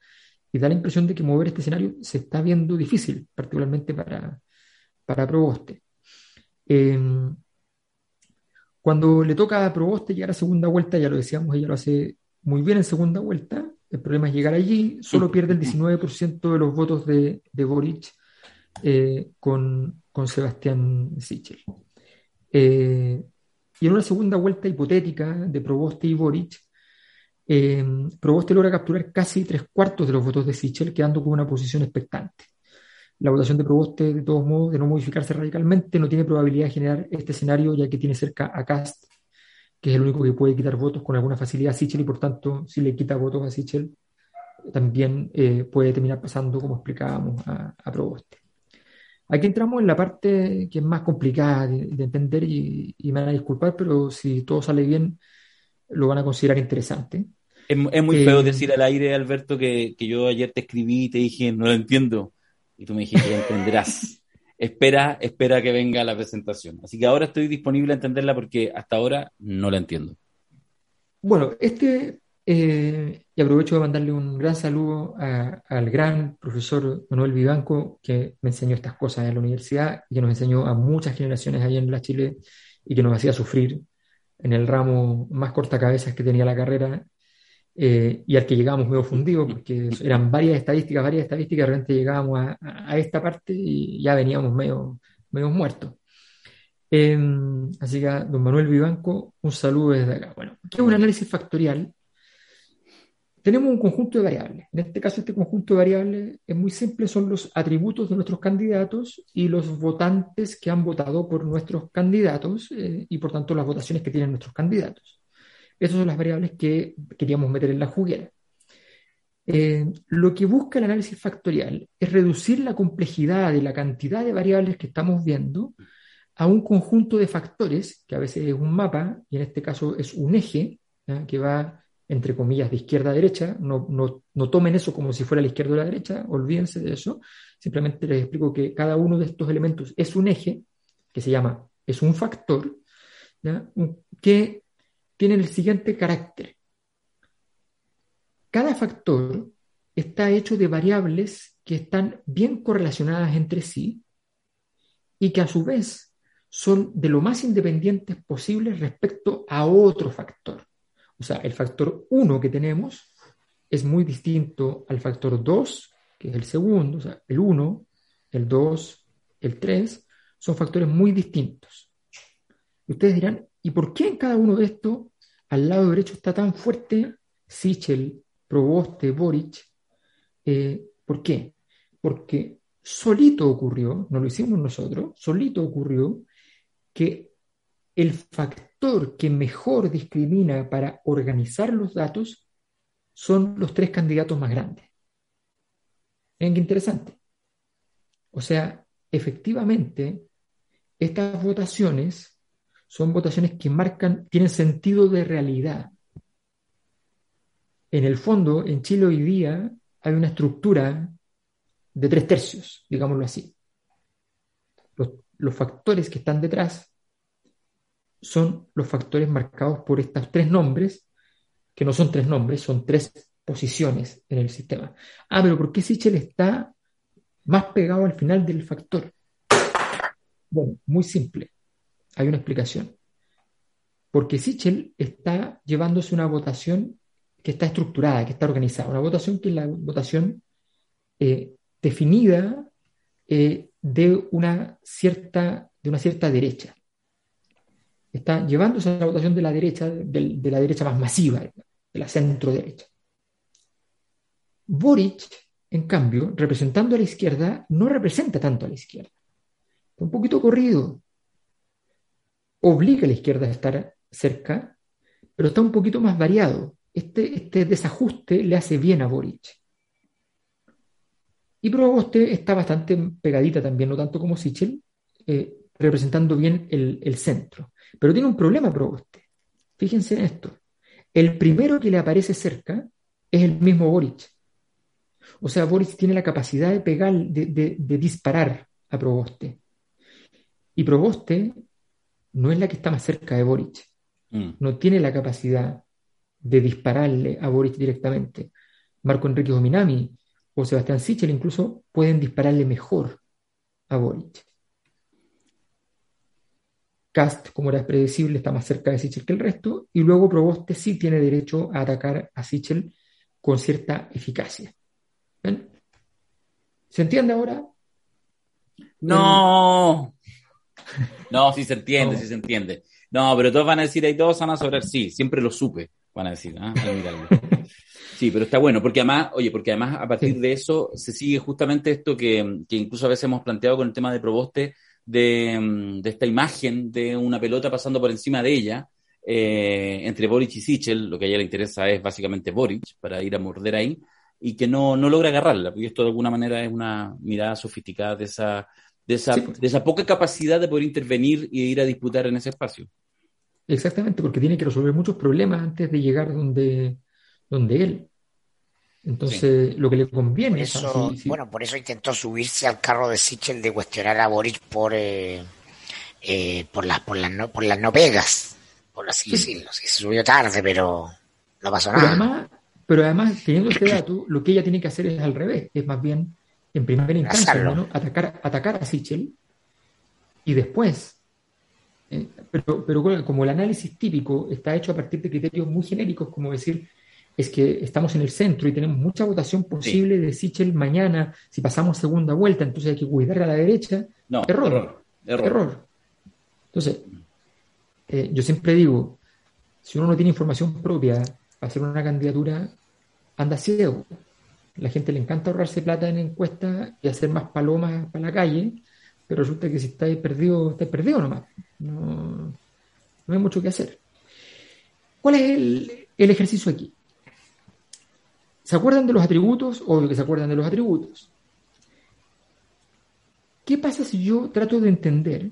y da la impresión de que mover este escenario se está viendo difícil, particularmente para, para Proboste. Em, cuando le toca a Proboste llegar a segunda vuelta, ya lo decíamos, ella lo hace muy bien en segunda vuelta, el problema es llegar allí, solo pierde el 19% de los votos de, de Boric eh, con, con, Sebastián Sichel. Eh, y en una segunda vuelta hipotética de Proboste y Boric, eh, Proboste logra capturar casi tres cuartos de los votos de Sichel, quedando con una posición expectante. La votación de Proboste, de todos modos, de no modificarse radicalmente, no tiene probabilidad de generar este escenario, ya que tiene cerca a Cast, que es el único que puede quitar votos con alguna facilidad a Sichel, y por tanto, si le quita votos a Sichel, también puede terminar pasando, como explicábamos, a, a Proboste. Aquí entramos en la parte que es más complicada de, entender y, me van a disculpar, pero si todo sale bien, lo van a considerar interesante. Es, muy feo eh, decir al aire, Alberto, que, yo ayer te escribí y te dije, no lo entiendo. Y tú me dijiste, entenderás. espera, espera que venga la presentación. Así que ahora estoy disponible a entenderla porque hasta ahora no la entiendo. Bueno, este eh, y aprovecho de mandarle un gran saludo al gran profesor Manuel Vivanco, que me enseñó estas cosas en la universidad y que nos enseñó a muchas generaciones allá en la Chile y que nos hacía sufrir en el ramo más cortacabezas que tenía la carrera eh, y al que llegábamos medio fundidos, porque eran varias estadísticas, varias estadísticas, de repente llegábamos a, esta parte y ya veníamos medio, medio muertos. Em, así que, don Manuel Vivanco, un saludo desde acá. Bueno, aquí es un análisis factorial tenemos un conjunto de variables. En este caso, este conjunto de variables es muy simple, son los atributos de nuestros candidatos y los votantes que han votado por nuestros candidatos eh, y por tanto las votaciones que tienen nuestros candidatos. Esas son las variables que queríamos meter en la juguera. Eh, lo que busca el análisis factorial es reducir la complejidad de la cantidad de variables que estamos viendo a un conjunto de factores, que a veces es un mapa, y en este caso es un eje, que va entre comillas, de izquierda a derecha, no, no, tomen eso como si fuera la izquierda o la derecha, olvídense de eso, simplemente les explico que cada uno de estos elementos es un eje, que se llama, es un factor, que tiene el siguiente carácter. Cada factor está hecho de variables que están bien correlacionadas entre sí y que a su vez son de lo más independientes posibles respecto a otro factor. O sea, el factor 1 que tenemos es muy distinto al factor 2, que es el segundo, o sea, el 1, el 2, el 3, son factores muy distintos. Y ustedes dirán, ¿y por qué en cada uno de estos, al lado derecho está tan fuerte Sichel, Proboste, Boric? Eh, ¿Por qué? Porque solito ocurrió, no lo hicimos nosotros, solito ocurrió que el factor que mejor discrimina para organizar los datos son los tres candidatos más grandes. Miren qué interesante. O sea, efectivamente, estas votaciones son votaciones que marcan, tienen sentido de realidad. En el fondo, en Chile hoy día hay una estructura de tres tercios, digámoslo así. Los, factores que están detrás son los factores marcados por estos tres nombres, que no son tres nombres, son tres posiciones en el sistema. Ah, pero ¿por qué Sichel está más pegado al final del factor? Bueno, muy simple. Hay una explicación. Porque Sichel está llevándose una votación que está estructurada, que está organizada. Una votación que es la votación eh, definida eh, de, una cierta, de una cierta derecha está llevándose a la votación de la derecha, de, la derecha más masiva, de la centro derecha. Boric, en cambio, representando a la izquierda, no representa tanto a la izquierda. Está un poquito corrido. Obliga a la izquierda a estar cerca, pero está un poquito más variado. Este, este desajuste le hace bien a Boric. Y Proboste está bastante pegadita también, no tanto como Sichel, eh, representando bien el, el centro. Pero tiene un problema Proboste. Fíjense en esto. El primero que le aparece cerca es el mismo Boric. O sea, Boris tiene la capacidad de pegar, de, disparar a Proboste. Y Proboste no es la que está más cerca de Boric. Mm. No tiene la capacidad de dispararle a Boric directamente. Marco Enrique Dominami o Sebastián Sichel incluso pueden dispararle mejor a Boric. Cast, como era predecible, está más cerca de Sichel que el resto, y luego Proboste sí tiene derecho a atacar a Sichel con cierta eficacia. ¿Se entiende ahora? No. No, sí se entiende, sí se entiende. No, pero todos van a decir, ahí todos van a sobrar, sí, siempre lo supe, van a decir. ¿ah? Sí, pero está bueno, porque además, oye, porque además a partir de eso se sigue justamente esto que, que, incluso a veces hemos planteado con el tema de Proboste, de, de esta imagen de una pelota pasando por encima de ella, eh, entre Boric y Sichel, lo que a ella le interesa es básicamente Boric, para ir a morder ahí, y que no, no logra agarrarla, porque esto de alguna manera es una mirada sofisticada de esa, de esa, de esa poca capacidad de poder intervenir y ir a disputar en ese espacio. Exactamente, porque tiene que resolver muchos problemas antes de llegar donde, donde él. Entonces, lo que le conviene es. Bueno, por eso intentó subirse al carro de Sichel de cuestionar a Boric por, eh, eh, por, las, por, las no, por las no pegas por así decirlo. se subió tarde, pero no pasó nada. Pero además, teniendo este dato, lo que ella tiene que hacer es al revés, es más bien, en primera instancia, atacar, atacar a Sichel y después. Eh, pero, pero como el análisis típico está hecho a partir de criterios muy genéricos, como decir, es que estamos en el centro y tenemos mucha votación posible de Sichel mañana, si pasamos segunda vuelta, entonces hay que cuidar a la derecha. No, error. Error. error. error. Entonces, eh, yo siempre digo, si uno no tiene información propia para hacer una candidatura, anda ciego. La gente le encanta ahorrarse plata en encuestas y hacer más palomas para la calle, pero resulta que si estáis perdido, estáis perdido nomás. No, no hay mucho que hacer. ¿Cuál es el, el ejercicio aquí? ¿Se acuerdan de los atributos? Obvio que se acuerdan de los atributos. ¿Qué pasa si yo trato de entender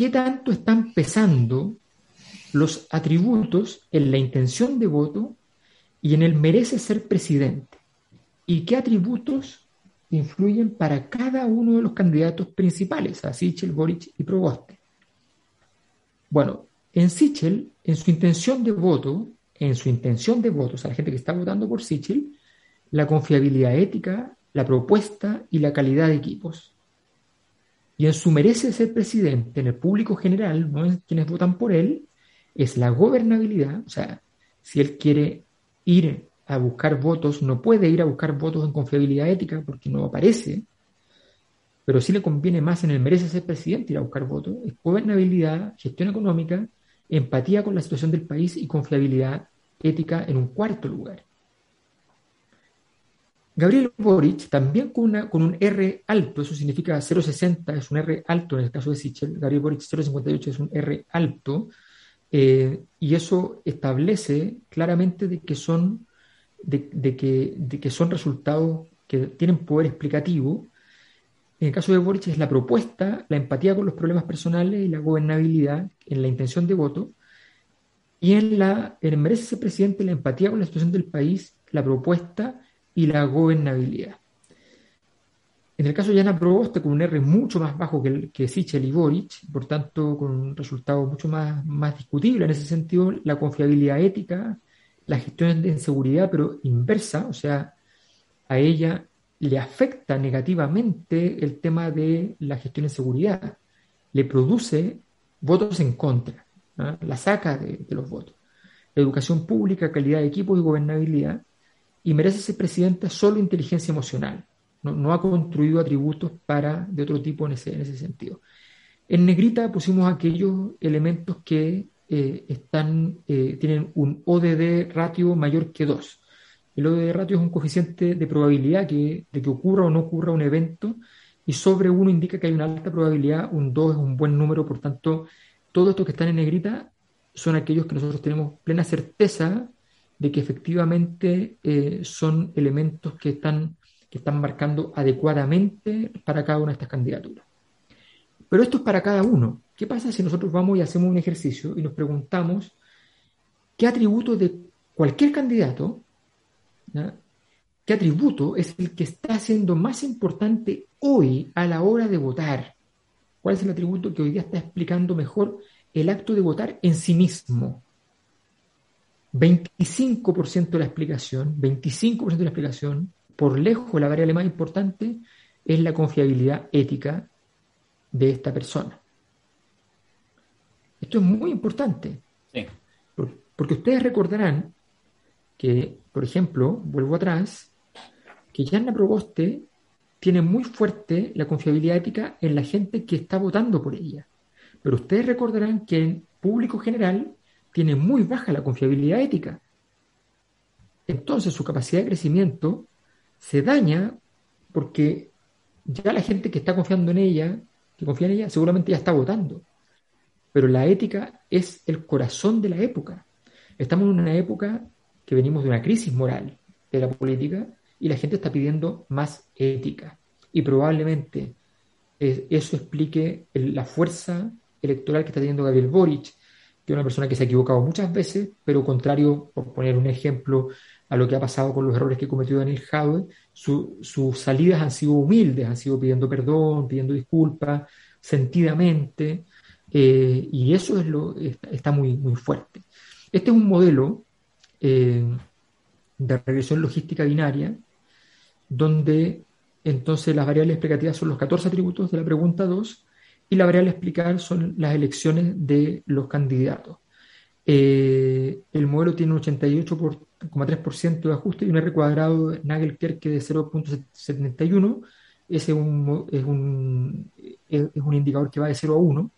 ¿qué tanto están pesando los atributos en la intención de voto y en el merece ser presidente? ¿Y qué atributos influyen para cada uno de los candidatos principales, a Sichel, Boric y Proboste? Bueno, en Sichel, en su intención de voto, en su intención de voto, o sea, la gente que está votando por Sichel, la confiabilidad ética, la propuesta y la calidad de equipos y en su merece ser presidente, en el público general, no en quienes votan por él, es la gobernabilidad. O sea, si él quiere ir a buscar votos, no puede ir a buscar votos en confiabilidad ética porque no aparece, pero sí le conviene más en el merece ser presidente ir a buscar votos, es gobernabilidad, gestión económica, empatía con la situación del país y confiabilidad ética en un cuarto lugar. Gabriel Boric, también con, una, con un R alto, eso significa 0,60, es un R alto en el caso de Sichel, Gabriel Boric 0,58 es un R alto, eh, y eso establece claramente de que son, de, que, de que son resultados que tienen poder explicativo. En el caso de Boric es la propuesta, la empatía con los problemas personales y la gobernabilidad en la intención de voto. Y en la en merece ser presidente la empatía con la situación del país, la propuesta y la gobernabilidad. En el caso de Yana Proboste, con un R mucho más bajo que, Sichel y Boric, por tanto, con un resultado mucho más, discutible en ese sentido, la confiabilidad ética, la gestión de seguridad, pero inversa, o sea, a ella le afecta negativamente el tema de la gestión de seguridad, le produce votos en contra, la saca de, de los votos. Educación pública, calidad de equipos y gobernabilidad, y merece ser presidenta solo inteligencia emocional. No, ha construido atributos para de otro tipo en ese, en ese sentido. En negrita pusimos aquellos elementos que eh, están, eh, tienen un ODD ratio mayor que 2. El ODD ratio es un coeficiente de probabilidad que, de que ocurra o no ocurra un evento y sobre 1 indica que hay una alta probabilidad, un 2 es un buen número, por tanto, todos estos que están en negrita son aquellos que nosotros tenemos plena certeza de que efectivamente eh, son elementos que están, que están marcando adecuadamente para cada una de estas candidaturas. Pero esto es para cada uno. ¿Qué pasa si nosotros vamos y hacemos un ejercicio y nos preguntamos qué atributos de cualquier candidato qué atributo es el que está siendo más importante hoy a la hora de votar. ¿Cuál es el atributo que hoy día está explicando mejor el acto de votar en sí mismo? 25% de la explicación, 25% de la explicación, por lejos la variable más importante es la confiabilidad ética de esta persona. Esto es muy importante. Porque ustedes recordarán que, por ejemplo, vuelvo atrás, que Yanna Proboste tiene muy fuerte la confiabilidad ética en la gente que está votando por ella. Pero ustedes recordarán que en público general tiene muy baja la confiabilidad ética. Entonces su capacidad de crecimiento se daña porque ya la gente que está confiando en ella, que confía en ella, seguramente ya está votando. Pero la ética es el corazón de la época. Estamos en una época que venimos de una crisis moral de la política y la gente está pidiendo más ética. Y probablemente eso explique la fuerza electoral que está teniendo Gabriel Boric, que es una persona que se ha equivocado muchas veces, pero contrario, por poner un ejemplo, a lo que ha pasado con los errores que cometió Daniel Jadwe, sus salidas han sido humildes, han sido pidiendo perdón, pidiendo disculpas, sentidamente, eh, y eso es lo, está, muy, muy fuerte. Este es un modelo eh, de regresión logística binaria, donde entonces las variables explicativas son los 14 atributos de la pregunta 2 y la variable explicar son las elecciones de los candidatos. Eh, el modelo tiene un 88,3% de ajuste y un R cuadrado Nagelkerke de 0.71. Ese es un, es, es un indicador que va de 0 a 1.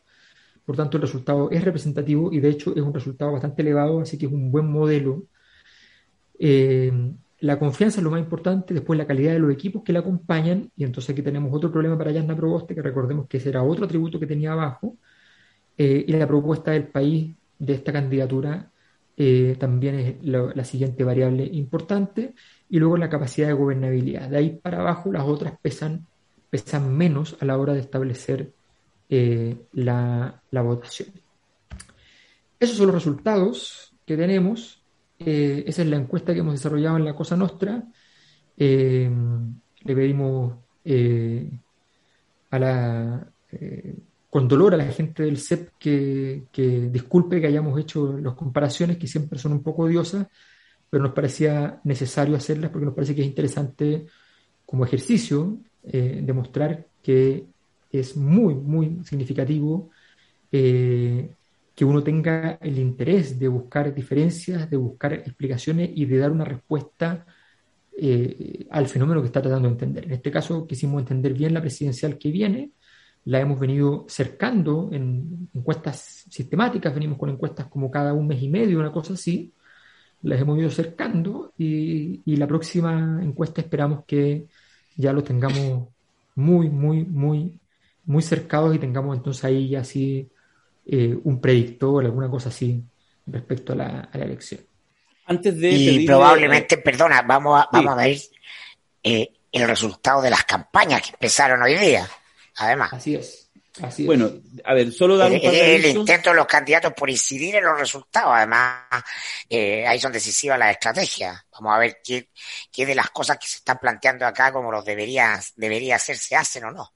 Por tanto, el resultado es representativo y de hecho es un resultado bastante elevado, así que es un buen modelo. Eh, la confianza es lo más importante, después la calidad de los equipos que la acompañan, y entonces aquí tenemos otro problema para Yasna Proboste, que recordemos que ese era otro atributo que tenía abajo, eh, y la propuesta del país de esta candidatura eh, también es la, siguiente variable importante, y luego la capacidad de gobernabilidad. De ahí para abajo las otras pesan, pesan menos a la hora de establecer eh, la, la votación. Esos son los resultados que tenemos. Eh, esa es la encuesta que hemos desarrollado en la Cosa Nostra. Le pedimos a la, con dolor a la gente del CEP que, disculpe que hayamos hecho las comparaciones, que siempre son un poco odiosas, pero nos parecía necesario hacerlas porque nos parece que es interesante como ejercicio demostrar que es muy, muy significativo que uno tenga el interés de buscar diferencias, de buscar explicaciones y de dar una respuesta eh, al fenómeno que está tratando de entender. En este caso quisimos entender bien la presidencial que viene, la hemos venido cercando en encuestas sistemáticas, venimos con encuestas como cada un mes y medio, una cosa así, las hemos ido cercando y, y la próxima encuesta esperamos que ya lo tengamos muy, muy, muy, muy cercados y tengamos entonces ahí ya así eh, un predictor, alguna cosa así respecto a la, elección. Antes de y probablemente, perdona, vamos a, vamos a ver eh, el resultado de las campañas que empezaron hoy día, además. Así es. Así bueno, a ver, solo dar un el, intento de los candidatos por incidir en los resultados, además, eh, ahí son decisivas las estrategias. Vamos a ver qué, qué de las cosas que se están planteando acá, como los debería, debería hacer, se hacen o no.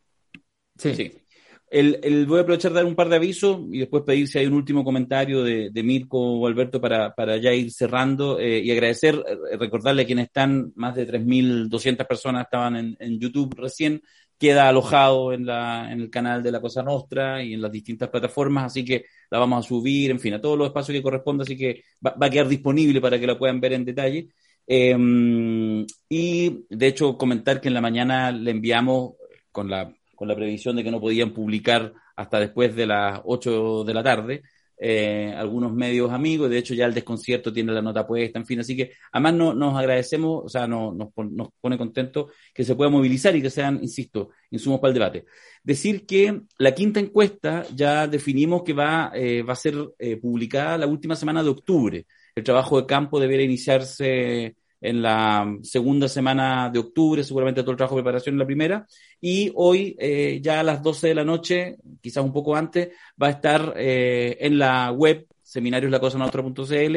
Sí. sí. El, voy a aprovechar de dar un par de avisos y después pedir si hay un último comentario de, Mirko o Alberto para, para ya ir cerrando eh, y agradecer, eh, recordarle a quienes están, más de 3.200 personas estaban en, en, YouTube recién, queda alojado en, la, en el canal de La Cosa Nostra y en las distintas plataformas, así que la vamos a subir, en fin, a todos los espacios que corresponda, así que va, a quedar disponible para que la puedan ver en detalle. Em, y de hecho, comentar que en la mañana le enviamos con la con la previsión de que no podían publicar hasta después de las 8 de la tarde. Eh, algunos medios amigos, de hecho ya el desconcierto tiene la nota puesta, en fin, así que además no, nos agradecemos, o sea, no, nos, nos pone contento que se pueda movilizar y que sean, insisto, insumos para el debate. Decir que la quinta encuesta ya definimos que va, eh, va a ser eh, publicada la última semana de octubre. El trabajo de campo deberá iniciarse en la segunda semana de octubre, seguramente todo el trabajo de preparación en la primera, y hoy eh, ya a las 12 de la noche, quizás un poco antes, va a estar eh, en la web seminarioslacosanostra.cl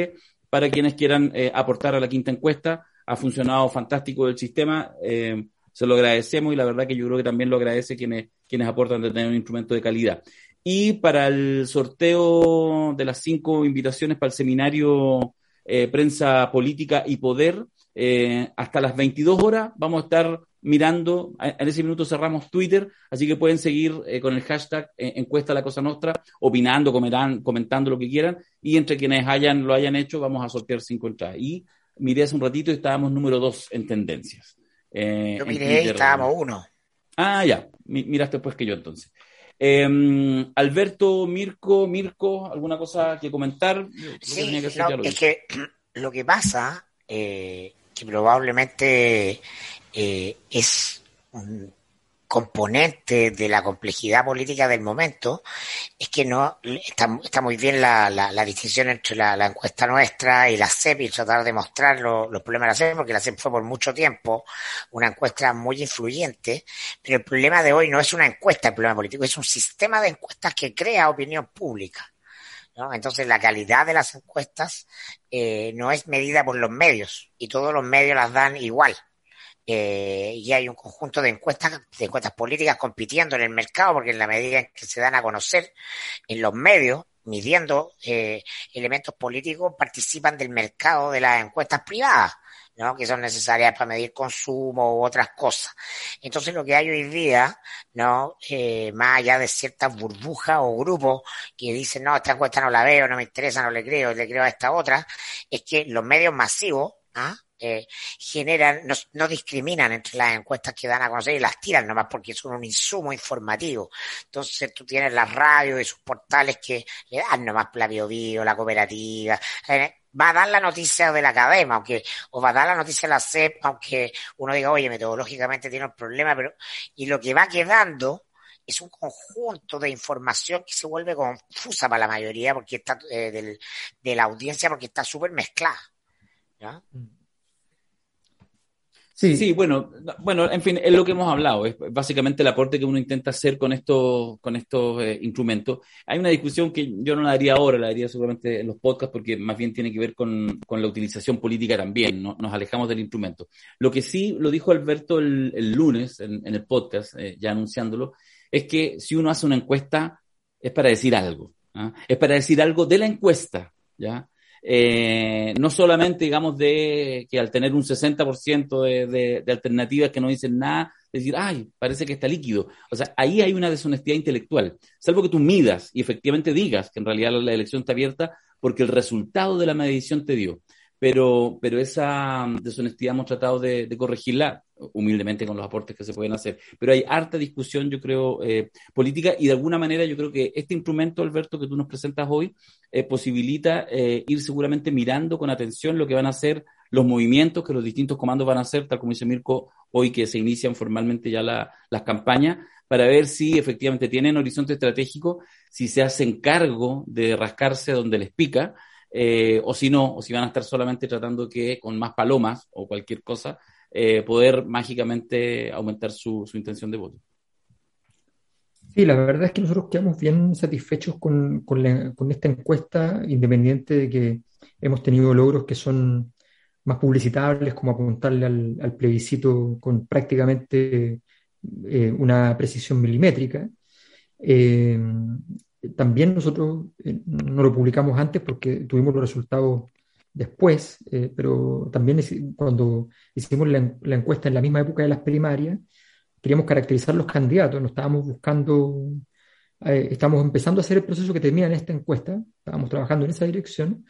para quienes quieran eh, aportar a la quinta encuesta. ha funcionado fantástico el sistema. Eh, se lo agradecemos y la verdad que yo creo que también lo agradece quienes, quienes aportan de tener un instrumento de calidad. Y para el sorteo de las cinco invitaciones para el seminario eh, Prensa Política y Poder, eh, hasta las 22 horas vamos a estar mirando, en ese minuto cerramos Twitter, así que pueden seguir eh, con el hashtag encuesta la cosa nuestra, opinando, comentando lo que quieran, y entre quienes hayan, lo hayan hecho, vamos a sortear cinco entradas. Y miré hace un ratito y estábamos número dos en tendencias. yo miré y estábamos uno. Ah, ya, miraste pues que yo entonces. Em, Alberto, Mirko, Mirko, ¿alguna cosa que comentar? Sí, es que *clears throat* lo que pasa, eh, que probablemente eh, es un componente de la complejidad política del momento es que no está, está muy bien la, la, distinción entre la, encuesta nuestra y la CEP y tratar de mostrar los problemas de la CEP, porque la CEP fue por mucho tiempo una encuesta muy influyente, pero el problema de hoy no es una encuesta, el problema político, es un sistema de encuestas que crea opinión pública. Entonces la calidad de las encuestas eh, no es medida por los medios y todos los medios las dan igual. Eh, y hay un conjunto de encuestas, de encuestas políticas compitiendo en el mercado, porque en la medida en que se dan a conocer en los medios, midiendo eh, elementos políticos, participan del mercado de las encuestas privadas, ¿no? que son necesarias para medir consumo u otras cosas. Entonces lo que hay hoy día, ¿no? Eh, más allá de ciertas burbujas o grupos que dicen, no, esta encuesta no la veo, no me interesa, no le creo, le creo a esta otra, es que los medios masivos, ¿ah? Eh, generan, no, no, discriminan entre las encuestas que dan a conocer y las tiran nomás porque son un insumo informativo. Entonces tú tienes las radios y sus portales que le dan nomás la bio, la cooperativa. Eh, va a dar la noticia de la academia, aunque, o va a dar la noticia de la CEP, aunque uno diga, oye, metodológicamente tiene un problema, pero, y lo que va quedando es un conjunto de información que se vuelve confusa para la mayoría porque está, eh, del, de la audiencia porque está súper mezclada. Mm. Sí. sí, bueno, bueno, en fin, es lo que hemos hablado, es básicamente el aporte que uno intenta hacer con estos, con estos eh, instrumentos. Hay una discusión que yo no la haría ahora, la haría seguramente en los podcasts, porque más bien tiene que ver con, con la utilización política también, ¿no? nos alejamos del instrumento. Lo que sí lo dijo Alberto el, lunes en, en, el podcast, eh, ya anunciándolo, es que si uno hace una encuesta es para decir algo, ¿ah? es para decir algo de la encuesta, ¿ya? Eh, no solamente, digamos, de que al tener un 60% de, de, de alternativas que no dicen nada, decir, ay, parece que está líquido. O sea, ahí hay una deshonestidad intelectual. Salvo que tú midas y efectivamente digas que en realidad la elección está abierta porque el resultado de la medición te dio pero, pero esa mm, deshonestidad hemos tratado de, corregirla humildemente con los aportes que se pueden hacer. Pero hay harta discusión, yo creo, eh, política y de alguna manera yo creo que este instrumento, Alberto, que tú nos presentas hoy, eh, posibilita eh, ir seguramente mirando con atención lo que van a ser los movimientos que los distintos comandos van a hacer, tal como dice Mirko, hoy que se inician formalmente ya las campañas, para ver si efectivamente tienen horizonte estratégico, si se hacen cargo de rascarse donde les pica, eh, o si no, o si van a estar solamente tratando que con más palomas o cualquier cosa, eh, poder mágicamente aumentar su, intención de voto. Sí, la verdad es que nosotros quedamos bien satisfechos con, esta encuesta, independiente de que hemos tenido logros que son más publicitables, como apuntarle al, plebiscito con prácticamente eh, una precisión milimétrica. También nosotros eh, no lo publicamos antes porque tuvimos los resultados después, eh, pero también cuando hicimos la, encuesta en la misma época de las primarias, queríamos caracterizar los candidatos, no estábamos buscando, eh, estamos empezando a hacer el proceso que termina en esta encuesta, estábamos trabajando en esa dirección,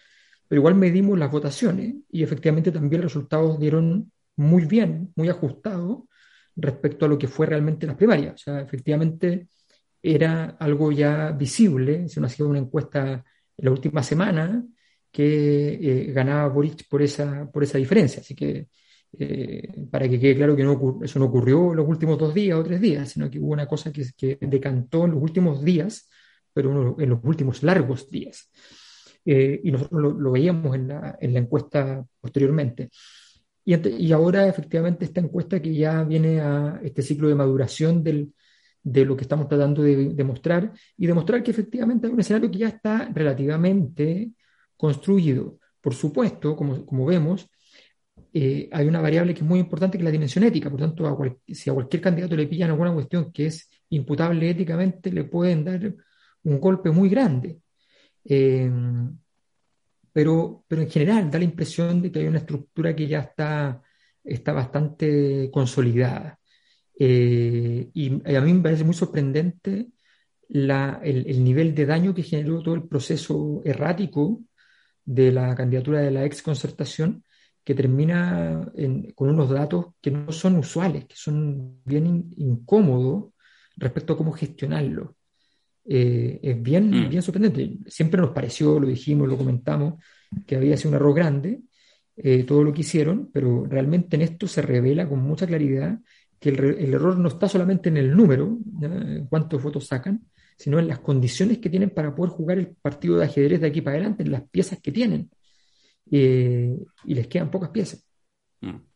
pero igual medimos las votaciones y efectivamente también los resultados dieron muy bien, muy ajustados respecto a lo que fue realmente las primarias. O sea, efectivamente era algo ya visible, se nos hacía una encuesta en la última semana que eh, ganaba Boric por esa, por esa diferencia. Así que eh, para que quede claro que no eso no ocurrió en los últimos dos días o tres días, sino que hubo una cosa que, que decantó en los últimos días, pero en los últimos largos días. Eh, y nosotros lo, veíamos en la, en la, encuesta posteriormente. Y, y, ahora efectivamente esta encuesta que ya viene a este ciclo de maduración del, de lo que estamos tratando de demostrar y demostrar que efectivamente hay un escenario que ya está relativamente construido. Por supuesto, como, como vemos, eh, hay una variable que es muy importante que es la dimensión ética. Por tanto, si a cualquier candidato le pillan alguna cuestión que es imputable éticamente, le pueden dar un golpe muy grande. Eh, pero, pero en general da la impresión de que hay una estructura que ya está, está bastante consolidada. Eh, y a mí me parece muy sorprendente el, nivel de daño que generó todo el proceso errático de la candidatura de la ex concertación, que termina con unos datos que no son usuales, que son bien incómodos respecto a cómo gestionarlo. Eh, es bien, mm. bien sorprendente. Siempre nos pareció, lo dijimos, lo comentamos, que había sido un error grande eh, todo lo que hicieron, pero realmente en esto se revela con mucha claridad que el, error no está solamente en el número, cuántos votos sacan, sino en las condiciones que tienen para poder jugar el partido de ajedrez de aquí para adelante, en las piezas que tienen. Eh, y les quedan pocas piezas. Mm.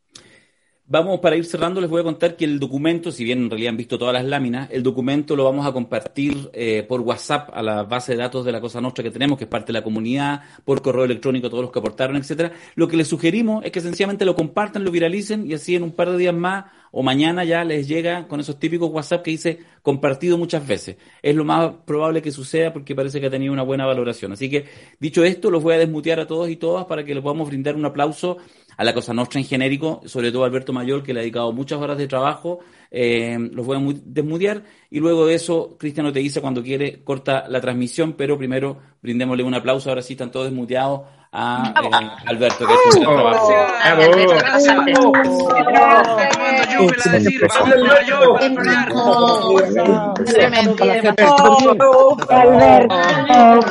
Vamos, para ir cerrando, les voy a contar que el documento, si bien en realidad han visto todas las láminas, el documento lo vamos a compartir eh, por WhatsApp a la base de datos de la Cosa Nostra que tenemos, que es parte de la comunidad, por correo electrónico, todos los que aportaron, etcétera. Lo que les sugerimos es que sencillamente lo compartan, lo viralicen y así en un par de días más o mañana ya les llega con esos típicos WhatsApp que dice compartido muchas veces. Es lo más probable que suceda porque parece que ha tenido una buena valoración. Así que, dicho esto, los voy a desmutear a todos y todas para que les podamos brindar un aplauso a la Cosa Nostra en genérico, sobre todo Alberto Mayor, que le ha dedicado muchas horas de trabajo. Eh, los voy a desmutear y luego de eso, Cristiano te dice cuando quiere, corta la transmisión, pero primero brindémosle un aplauso. Ahora sí están todos desmuteados a eh, Alberto, que es un trabajo. Alberto,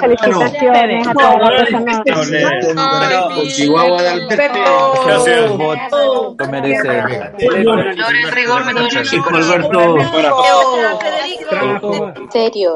felicitaciones a todos Chihuahua de Alberto. Lo merece. rigor metodológico. Alberto. Serio.